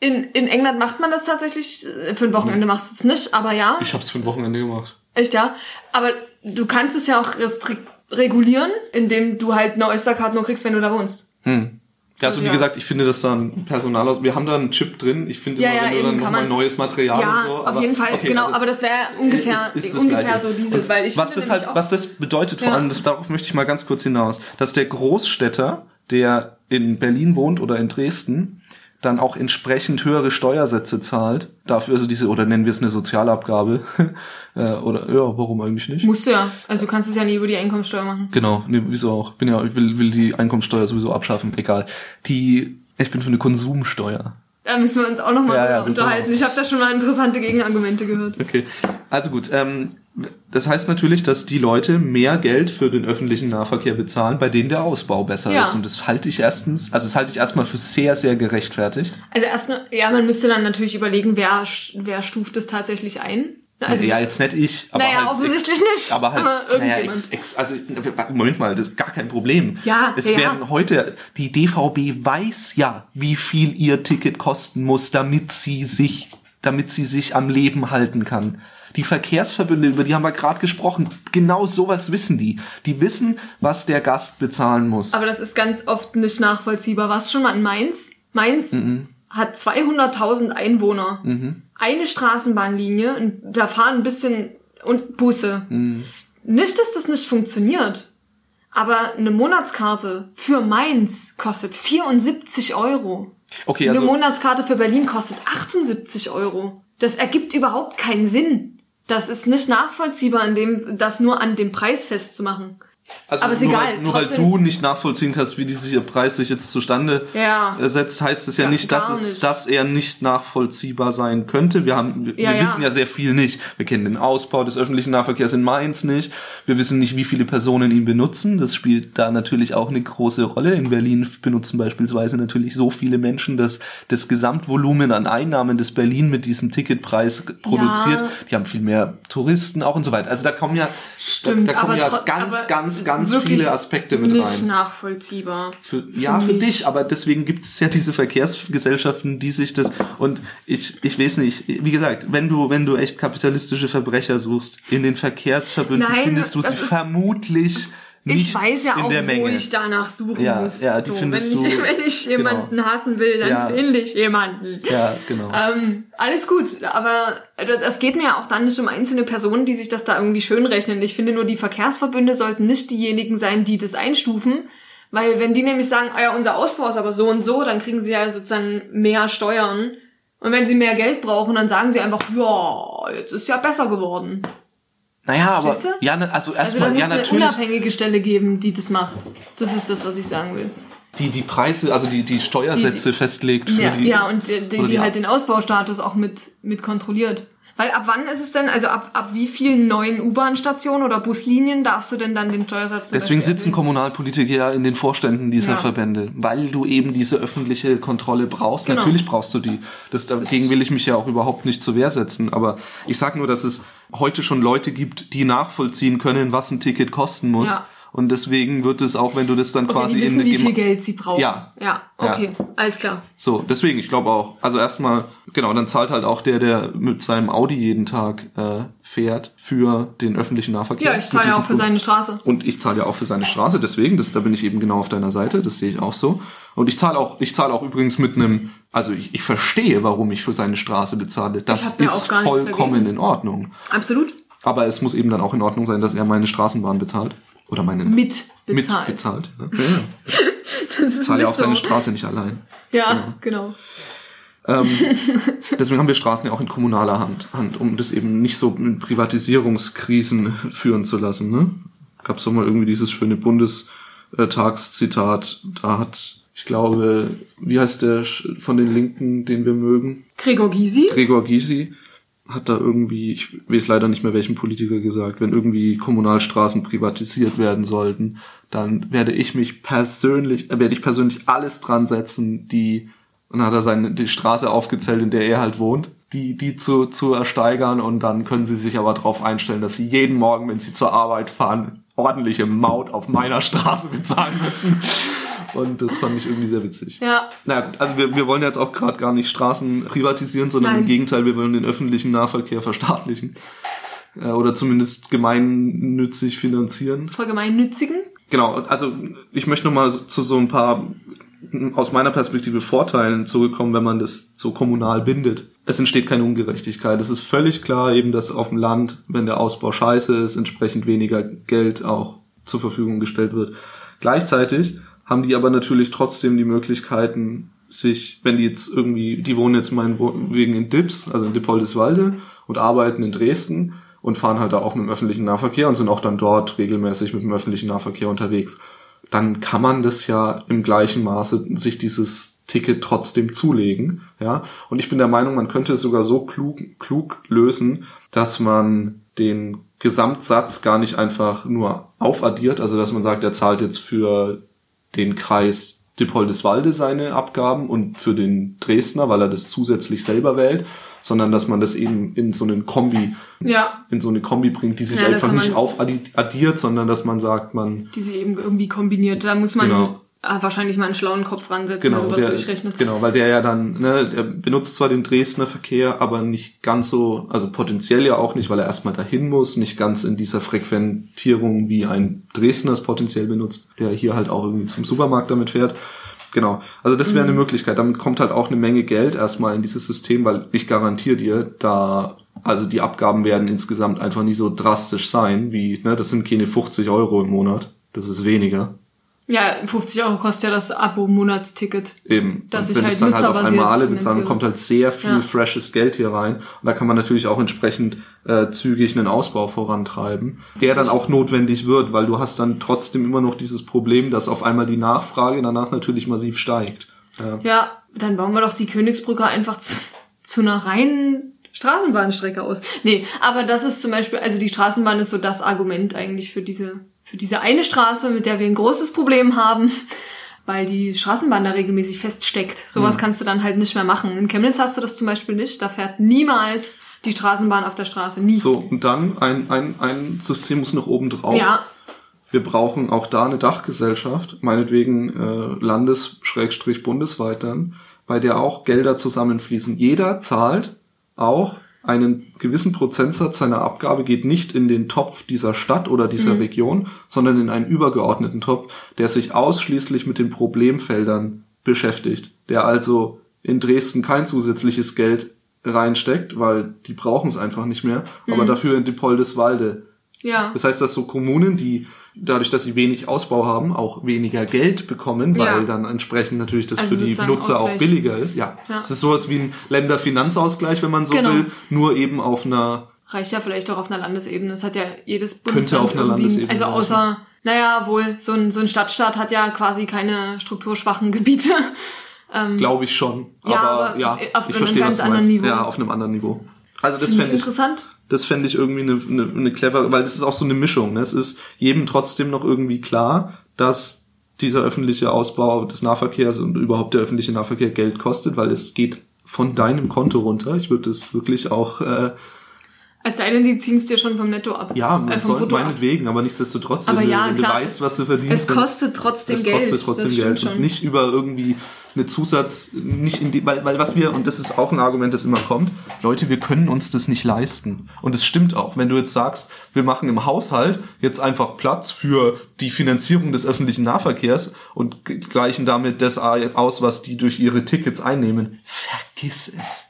S2: in, in England macht man das tatsächlich, äh, für ein Wochenende machst du es nicht, aber ja.
S3: Ich hab's für ein Wochenende gemacht.
S2: Echt, ja. Aber du kannst es ja auch restri- regulieren, indem du halt eine Oystercard nur kriegst, wenn du da wohnst.
S3: Hm. Ja, also wie
S2: ja.
S3: gesagt, ich finde das dann Personal aus. Wir haben da einen Chip drin. Ich finde
S2: Ja,
S3: immer,
S2: ja,
S3: wenn du dann nochmal neues Material
S2: ja,
S3: und so.
S2: auf jeden Fall,
S3: okay,
S2: genau,
S3: also-
S2: aber das wäre ungefähr,
S3: ist- ist das
S2: ungefähr
S3: Gleiche.
S2: so dieses,
S3: Und
S2: weil ich
S3: was
S2: finde
S3: das halt, was das bedeutet vor allem, das, darauf möchte ich mal ganz kurz hinaus, dass der Großstädter, der in Berlin wohnt oder in Dresden, dann auch entsprechend höhere Steuersätze zahlt. Dafür also diese, oder nennen wir es eine Sozialabgabe. Äh, oder, ja, warum eigentlich nicht?
S2: musst du ja, also du kannst es ja nie über die Einkommensteuer machen.
S3: Genau, nee, wieso auch? Bin ja, ich will, will die Einkommensteuer sowieso abschaffen, egal. Die, ich bin für eine Konsumsteuer.
S2: Da müssen wir uns auch nochmal
S3: Ja,
S2: ja, unterhalten. Ich habe da schon mal interessante Gegenargumente gehört.
S3: Okay. Also gut, ähm, das heißt natürlich, dass die Leute mehr Geld für den öffentlichen Nahverkehr bezahlen, bei denen der Ausbau besser
S2: Ja.
S3: ist. Und das halte ich erstens, also das halte ich erstmal für sehr, sehr gerechtfertigt.
S2: Also erst, ja, man müsste dann natürlich überlegen, wer, wer stuft es tatsächlich ein. Also,
S3: ja, jetzt nicht ich, aber
S2: Naja,
S3: halt.
S2: offensichtlich nicht,
S3: Aber halt,
S2: aber
S3: naja, ex, ex, also, Moment mal, das ist gar kein Problem.
S2: Ja,
S3: Es
S2: ja,
S3: werden heute, die DVB weiß ja, wie viel ihr Ticket kosten muss, damit sie sich, damit sie sich am Leben halten kann. Die Verkehrsverbünde, über die haben wir gerade gesprochen, genau sowas wissen die. Die wissen, was der Gast bezahlen muss.
S2: Aber das ist ganz oft nicht nachvollziehbar. Warst schon mal in Mainz? Mainz
S3: Mhm.
S2: hat 200.000 Einwohner. Eine Straßenbahnlinie, und da fahren ein bisschen und Busse.
S3: Mhm.
S2: Nicht, dass das nicht funktioniert. Aber eine Monatskarte für Mainz kostet 74 Euro.
S3: Okay,
S2: eine
S3: also
S2: Monatskarte für Berlin kostet 78 Euro. Das ergibt überhaupt keinen Sinn. Das ist nicht nachvollziehbar, in dem, das nur an dem Preis festzumachen.
S3: Also
S2: Aber ist
S3: nur,
S2: egal,
S3: Weil, nur weil du nicht nachvollziehen kannst, wie dieser Preis sich jetzt zustande
S2: Ja.
S3: setzt, heißt es ja,
S2: Ja,
S3: nicht, dass es,
S2: nicht.
S3: dass er nicht nachvollziehbar sein könnte. Wir haben, wir,
S2: Ja,
S3: wir wissen ja sehr viel nicht. Wir kennen den Ausbau des öffentlichen Nahverkehrs in Mainz nicht. Wir wissen nicht, wie viele Personen ihn benutzen. Das spielt da natürlich auch eine große Rolle. In Berlin benutzen beispielsweise natürlich so viele Menschen, dass das Gesamtvolumen an Einnahmen, das Berlin mit diesem Ticketpreis produziert, die haben viel mehr Touristen auch und so weiter. Also da kommen ja,
S2: Stimmt,
S3: da, da kommen ja ganz,
S2: aber
S3: ganz, viele Aspekte mit
S2: nicht
S3: rein.
S2: nachvollziehbar.
S3: Für, ja, für
S2: mich.
S3: dich, aber deswegen gibt es ja diese Verkehrsgesellschaften, die sich das und ich, ich weiß nicht, wie gesagt, wenn du, wenn du echt kapitalistische Verbrecher suchst, in den Verkehrsverbünden
S2: Nein,
S3: findest du sie vermutlich nicht
S2: Ich weiß ja auch, wo ich danach suchen
S3: Ja,
S2: muss.
S3: ja, die
S2: so, wenn,
S3: findest
S2: ich,
S3: du-
S2: wenn ich jemanden
S3: genau.
S2: hassen will, dann
S3: Ja.
S2: finde ich jemanden.
S3: ja, genau.
S2: Ähm, alles gut, aber es geht mir ja auch dann nicht um einzelne Personen, die sich das da irgendwie schön rechnen. Ich finde nur, die Verkehrsverbünde sollten nicht diejenigen sein, die das einstufen, weil wenn die nämlich sagen, ah ja, unser Ausbau ist aber so und so, dann kriegen sie ja sozusagen mehr Steuern. Und wenn sie mehr Geld brauchen, dann sagen sie einfach, ja, jetzt ist ja besser geworden.
S3: Naja, aber
S2: verstehst du?
S3: ja, ne, also
S2: Also
S3: erstmal,
S2: muss
S3: ja
S2: eine
S3: natürlich.
S2: unabhängige Stelle geben, die das macht. Das ist das, was ich sagen will.
S3: Die, die Preise, also die, die Steuersätze
S2: Die-
S3: festlegt für
S2: Ja,
S3: die.
S2: ja und die, die,
S3: oder
S2: die
S3: die
S2: halt den Ausbaustatus auch mit, mit kontrolliert. Weil ab wann ist es denn, also ab, ab wie vielen neuen U-Bahn-Stationen oder Buslinien darfst du denn dann den Steuersatz
S3: Deswegen sitzen? Kommunalpolitiker ja in den Vorständen dieser
S2: Ja.
S3: Verbände, weil du eben diese öffentliche Kontrolle brauchst.
S2: Genau.
S3: Natürlich brauchst du die. Das, dagegen will ich mich ja auch überhaupt nicht zur Wehr setzen. Aber ich sag nur, dass es heute schon Leute gibt, die nachvollziehen können, was ein Ticket kosten muss.
S2: Ja.
S3: Und deswegen wird es auch, wenn du das dann
S2: Okay,
S3: quasi
S2: die wissen,
S3: in
S2: wie viel Geld sie brauchen.
S3: Ja.
S2: Ja, okay, alles klar.
S3: so, deswegen, ich glaube auch, also erstmal, genau, dann zahlt halt auch der, der mit seinem Audi jeden Tag äh, fährt, für den öffentlichen Nahverkehr.
S2: Ja, ich zahle ja auch für
S3: Flug.
S2: seine Straße.
S3: Und ich zahle ja auch für seine Straße, deswegen, das, da bin ich eben genau auf deiner Seite, das sehe ich auch so. Und ich zahle auch, ich zahle auch übrigens mit einem, also ich, ich verstehe, warum ich für seine Straße bezahle. Das
S2: da
S3: ist vollkommen in Ordnung.
S2: Absolut.
S3: Aber es muss eben dann auch in Ordnung sein, dass er meine Straßenbahn bezahlt. Oder meine
S2: Mit bezahlt.
S3: mit bezahlt. Ne? Ja, ja.
S2: Das ist
S3: Ich zahle ja auch
S2: so.
S3: seine Straße nicht allein.
S2: Ja, genau.
S3: Ähm, deswegen haben wir Straßen ja auch in kommunaler Hand, Hand um das eben nicht so mit Privatisierungskrisen führen zu lassen. Ne? Gab es doch mal irgendwie dieses schöne Bundestagszitat, da hat, ich glaube, wie heißt der von den Linken, den wir mögen?
S2: Gregor Gysi?
S3: Gregor Gysi hat da irgendwie, ich weiß leider nicht mehr welchen Politiker gesagt, wenn irgendwie Kommunalstraßen privatisiert werden sollten, dann werde ich mich persönlich, äh, werde ich persönlich alles dran setzen, die, und dann hat er seine, die Straße aufgezählt, in der er halt wohnt, die, die zu, zu ersteigern und dann können sie sich aber darauf einstellen, dass sie jeden Morgen, wenn sie zur Arbeit fahren, ordentliche Maut auf meiner Straße bezahlen müssen. Und das fand ich irgendwie sehr witzig.
S2: Ja,
S3: Na gut, also wir, wir wollen jetzt auch gerade gar nicht Straßen privatisieren, sondern
S2: Nein.
S3: im Gegenteil, wir wollen den öffentlichen Nahverkehr verstaatlichen. Äh, oder zumindest gemeinnützig finanzieren.
S2: voll gemeinnützigen.
S3: Genau, also ich möchte nochmal zu so ein paar aus meiner Perspektive Vorteilen zurückkommen, wenn man das so kommunal bindet. Es entsteht keine Ungerechtigkeit. Es ist völlig klar eben, dass auf dem Land, wenn der Ausbau scheiße ist, entsprechend weniger Geld auch zur Verfügung gestellt wird. Gleichzeitig haben die aber natürlich trotzdem die Möglichkeiten, sich, wenn die jetzt irgendwie, die wohnen jetzt meinetwegen in Dips, also in Dippoldiswalde und arbeiten in Dresden und fahren halt da auch mit dem öffentlichen Nahverkehr und sind auch dann dort regelmäßig mit dem öffentlichen Nahverkehr unterwegs. Dann kann man das ja im gleichen Maße sich dieses Ticket trotzdem zulegen, ja. Und ich bin der Meinung, man könnte es sogar so klug, klug lösen, dass man den Gesamtsatz gar nicht einfach nur aufaddiert, also dass man sagt, er zahlt jetzt für den Kreis Dippoldiswalde seine Abgaben und für den Dresdner, weil er das zusätzlich selber wählt, sondern dass man das eben in so einen Kombi,
S2: Ja,
S3: in so eine Kombi bringt, die sich
S2: Ja,
S3: einfach nicht aufaddiert, sondern dass man sagt, man
S2: die sich eben irgendwie kombiniert. Da muss man
S3: Genau.
S2: Ah, wahrscheinlich mal einen schlauen Kopf ransetzen,
S3: Genau,
S2: sowas
S3: der,
S2: durchrechnet.
S3: genau, weil der ja dann, ne, der benutzt zwar den Dresdner Verkehr, aber nicht ganz so, also potenziell ja auch nicht, weil er erstmal dahin muss, nicht ganz in dieser Frequentierung, wie ein Dresdner es potenziell benutzt, der hier halt auch irgendwie zum Supermarkt damit fährt. Genau, also das wäre eine Möglichkeit. Damit kommt halt auch eine Menge Geld erstmal in dieses System, weil ich garantiere dir, da, also die Abgaben werden insgesamt einfach nicht so drastisch sein, wie, ne, das sind keine 50 Euro im Monat. Das ist weniger.
S2: Ja, 50 Euro kostet ja das Abo-Monatsticket.
S3: Eben.
S2: Dass
S3: und wenn
S2: halt
S3: es dann halt auf einmal alle bezahlen, kommt halt sehr viel
S2: Ja.
S3: freshes Geld hier rein. Und da kann man natürlich auch entsprechend äh, zügig einen Ausbau vorantreiben, der dann auch notwendig wird, weil du hast dann trotzdem immer noch dieses Problem, dass auf einmal die Nachfrage danach natürlich massiv steigt. Ja.
S2: Ja, dann bauen wir doch die Königsbrücke einfach zu, zu einer reinen Straßenbahnstrecke aus. Nee, aber das ist zum Beispiel, also die Straßenbahn ist so das Argument eigentlich für diese, für diese eine Straße, mit der wir ein großes Problem haben, weil die Straßenbahn da regelmäßig feststeckt. Sowas
S3: Mhm.
S2: kannst du dann halt nicht mehr machen. In Chemnitz hast du das zum Beispiel nicht. Da fährt niemals die Straßenbahn auf der Straße. Nie.
S3: So, und dann ein, ein, ein System muss noch oben drauf.
S2: Ja,
S3: Wir brauchen auch da eine Dachgesellschaft, meinetwegen äh, Landes-bundesweit dann, bei der auch Gelder zusammenfließen. Jeder zahlt auch einen gewissen Prozentsatz seiner Abgabe geht nicht in den Topf dieser Stadt oder dieser
S2: Mhm.
S3: Region, sondern in einen übergeordneten Topf, der sich ausschließlich mit den Problemfeldern beschäftigt, der also in Dresden kein zusätzliches Geld reinsteckt, weil die brauchen es einfach nicht mehr, aber
S2: Mhm.
S3: dafür in Diepoldeswalde
S2: ja.
S3: das heißt, dass so Kommunen, die dadurch, dass sie wenig Ausbau haben, auch weniger Geld bekommen, weil
S2: Ja.
S3: dann entsprechend natürlich das
S2: Also
S3: für die Nutzer auch
S2: Ausgleich.
S3: billiger ist. Ja.
S2: Ja.
S3: Es ist sowas wie ein Länderfinanzausgleich, wenn man so
S2: Genau.
S3: will, nur eben auf einer
S2: Reicht ja vielleicht auch auf einer Landesebene. Das hat ja jedes
S3: Könnte
S2: Bundesland
S3: auf einer Landesebene
S2: Also
S3: reichen.
S2: außer, naja, wohl, so ein, so ein Stadtstaat hat ja quasi keine strukturschwachen Gebiete. Ähm,
S3: glaube ich schon.
S2: Ja,
S3: aber,
S2: aber
S3: ja,
S2: auf
S3: ich
S2: einem
S3: verstehe, was du
S2: anderen
S3: meinst.
S2: Niveau.
S3: Ja, auf einem anderen Niveau. Also das fände ich,
S2: interessant.
S3: Das fände ich irgendwie eine, eine, eine clevere, weil das ist auch so eine Mischung. Ne? Es ist jedem trotzdem noch irgendwie klar, dass dieser öffentliche Ausbau des Nahverkehrs und überhaupt der öffentliche Nahverkehr Geld kostet, weil es geht von deinem Konto runter. Ich würde das wirklich auch, äh,
S2: Es sei denn, sie ziehen es dir schon vom Netto ab.
S3: ja,
S2: äh, vom
S3: soll
S2: Brutto ab.
S3: meinetwegen, aber nichtsdestotrotz,
S2: Aber
S3: wenn,
S2: ja,
S3: du, wenn du
S2: klar,
S3: weißt, was du verdienst.
S2: Es kostet trotzdem
S3: es
S2: Geld.
S3: kostet trotzdem Geld
S2: schon.
S3: und nicht über irgendwie eine Zusatz, nicht in die, weil, weil was wir, und das ist auch ein Argument, das immer kommt, Leute, wir können uns das nicht leisten. Und es stimmt auch. Wenn du jetzt sagst, wir machen im Haushalt jetzt einfach Platz für die Finanzierung des öffentlichen Nahverkehrs und gleichen damit das aus, was die durch ihre Tickets einnehmen, vergiss es.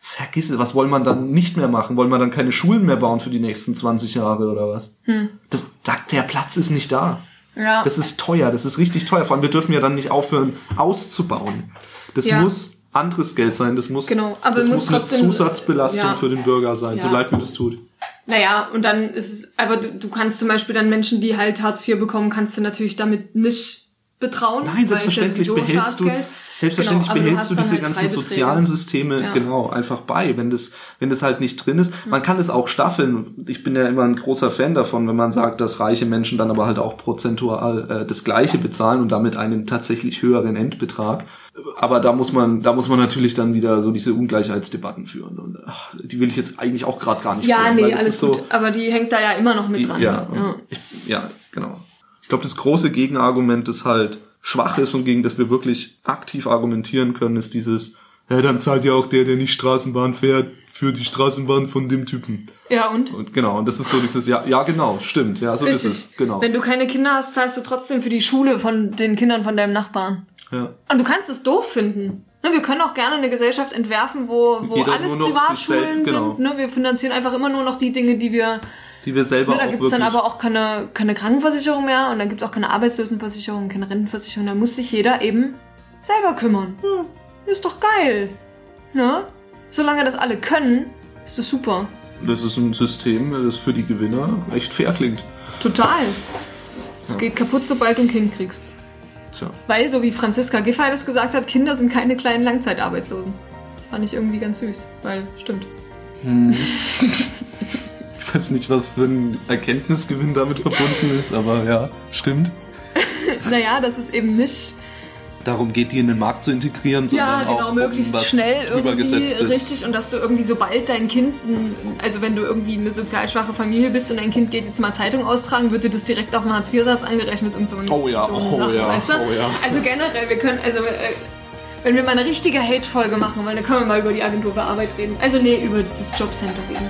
S3: Vergiss es. Was wollen man dann nicht mehr machen? Wollen wir dann keine Schulen mehr bauen für die nächsten 20 Jahre oder was?
S2: Hm.
S3: Das, da, der Platz ist nicht da.
S2: Ja.
S3: Das ist teuer, das ist richtig teuer. Vor allem, wir dürfen ja dann nicht aufhören, auszubauen. Das
S2: Ja.
S3: muss anderes Geld sein, das muss,
S2: Genau, aber
S3: das muss,
S2: muss
S3: eine Zusatzbelastung
S2: ja.
S3: für den Bürger sein, so leid mir das tut.
S2: Naja, und dann ist es, aber du, du kannst zum Beispiel dann Menschen, die halt Hartz IV bekommen, kannst du natürlich damit nicht betrauen.
S3: Nein, selbstverständlich behältst du, selbstverständlich
S2: Genau, du
S3: behältst du diese
S2: halt
S3: ganzen sozialen Systeme
S2: Ja.
S3: genau einfach bei, wenn das, wenn das halt nicht drin ist. Man kann es auch staffeln. Ich bin ja immer ein großer Fan davon, wenn man sagt, dass reiche Menschen dann aber halt auch prozentual äh, das Gleiche bezahlen und damit einen tatsächlich höheren Endbetrag. Aber da muss man, da muss man natürlich dann wieder so diese Ungleichheitsdebatten führen. Und ach, die will ich jetzt eigentlich auch gerade gar nicht
S2: Ja,
S3: führen,
S2: nee, alles
S3: ist so,
S2: gut. Aber die hängt da ja immer noch mit
S3: die,
S2: dran.
S3: ja,
S2: ja.
S3: Ich, ja, genau. Ich glaube, das große Gegenargument, das halt schwach ist und gegen das wir wirklich aktiv argumentieren können, ist dieses, ja, dann zahlt ja auch der, der nicht Straßenbahn fährt, für die Straßenbahn von dem Typen.
S2: Ja, und?
S3: Und genau, und das ist so dieses, ja, ja, genau, stimmt, ja, so
S2: Richtig.
S3: ist es, genau.
S2: Wenn du keine Kinder hast, zahlst du trotzdem für die Schule von den Kindern von deinem Nachbarn.
S3: Ja.
S2: Und du kannst es doof finden. Ne, wir können auch gerne eine Gesellschaft entwerfen, wo, wo
S3: Jeder
S2: alles Privatschulen
S3: selbst- genau.
S2: sind. Ne? Wir finanzieren einfach immer nur noch die Dinge, die wir.
S3: Die wir selber
S2: Ne, da
S3: auch
S2: gibt's
S3: wirklich,
S2: dann aber auch keine, keine Krankenversicherung mehr und dann gibt's auch keine Arbeitslosenversicherung, keine Rentenversicherung. Da muss sich jeder eben selber kümmern. Hm, ist doch geil. Ne? Solange das alle können, ist das super.
S3: das ist ein System, das für die Gewinner echt fair klingt.
S2: Total. Es
S3: Ja.
S2: geht kaputt, sobald du ein Kind kriegst.
S3: Tja.
S2: Weil, so wie Franziska Giffey das gesagt hat, Kinder sind keine kleinen Langzeitarbeitslosen. Das fand ich irgendwie ganz süß, weil stimmt.
S3: Hm. ich weiß nicht, was für ein Erkenntnisgewinn damit verbunden ist, aber ja, stimmt.
S2: Naja, das ist eben nicht
S3: darum geht, die in den Markt zu integrieren, sondern
S2: Ja, genau,
S3: auch um
S2: möglichst
S3: was
S2: schnell irgendwie
S3: Übergesetztes.
S2: richtig und dass du irgendwie sobald dein Kind, also wenn du irgendwie eine sozial schwache Familie bist und dein Kind geht jetzt mal Zeitung austragen, wird dir das direkt auf den Hartz-IV-Satz angerechnet und so, ein-
S3: Oh ja,
S2: so
S3: oh
S2: Sache,
S3: ja,
S2: weißt du?
S3: oh ja.
S2: Also generell, wir können, also äh, wenn wir mal eine richtige Hate-Folge machen wollen, dann können wir mal über die Agentur für Arbeit reden. Also nee, über das Jobcenter reden.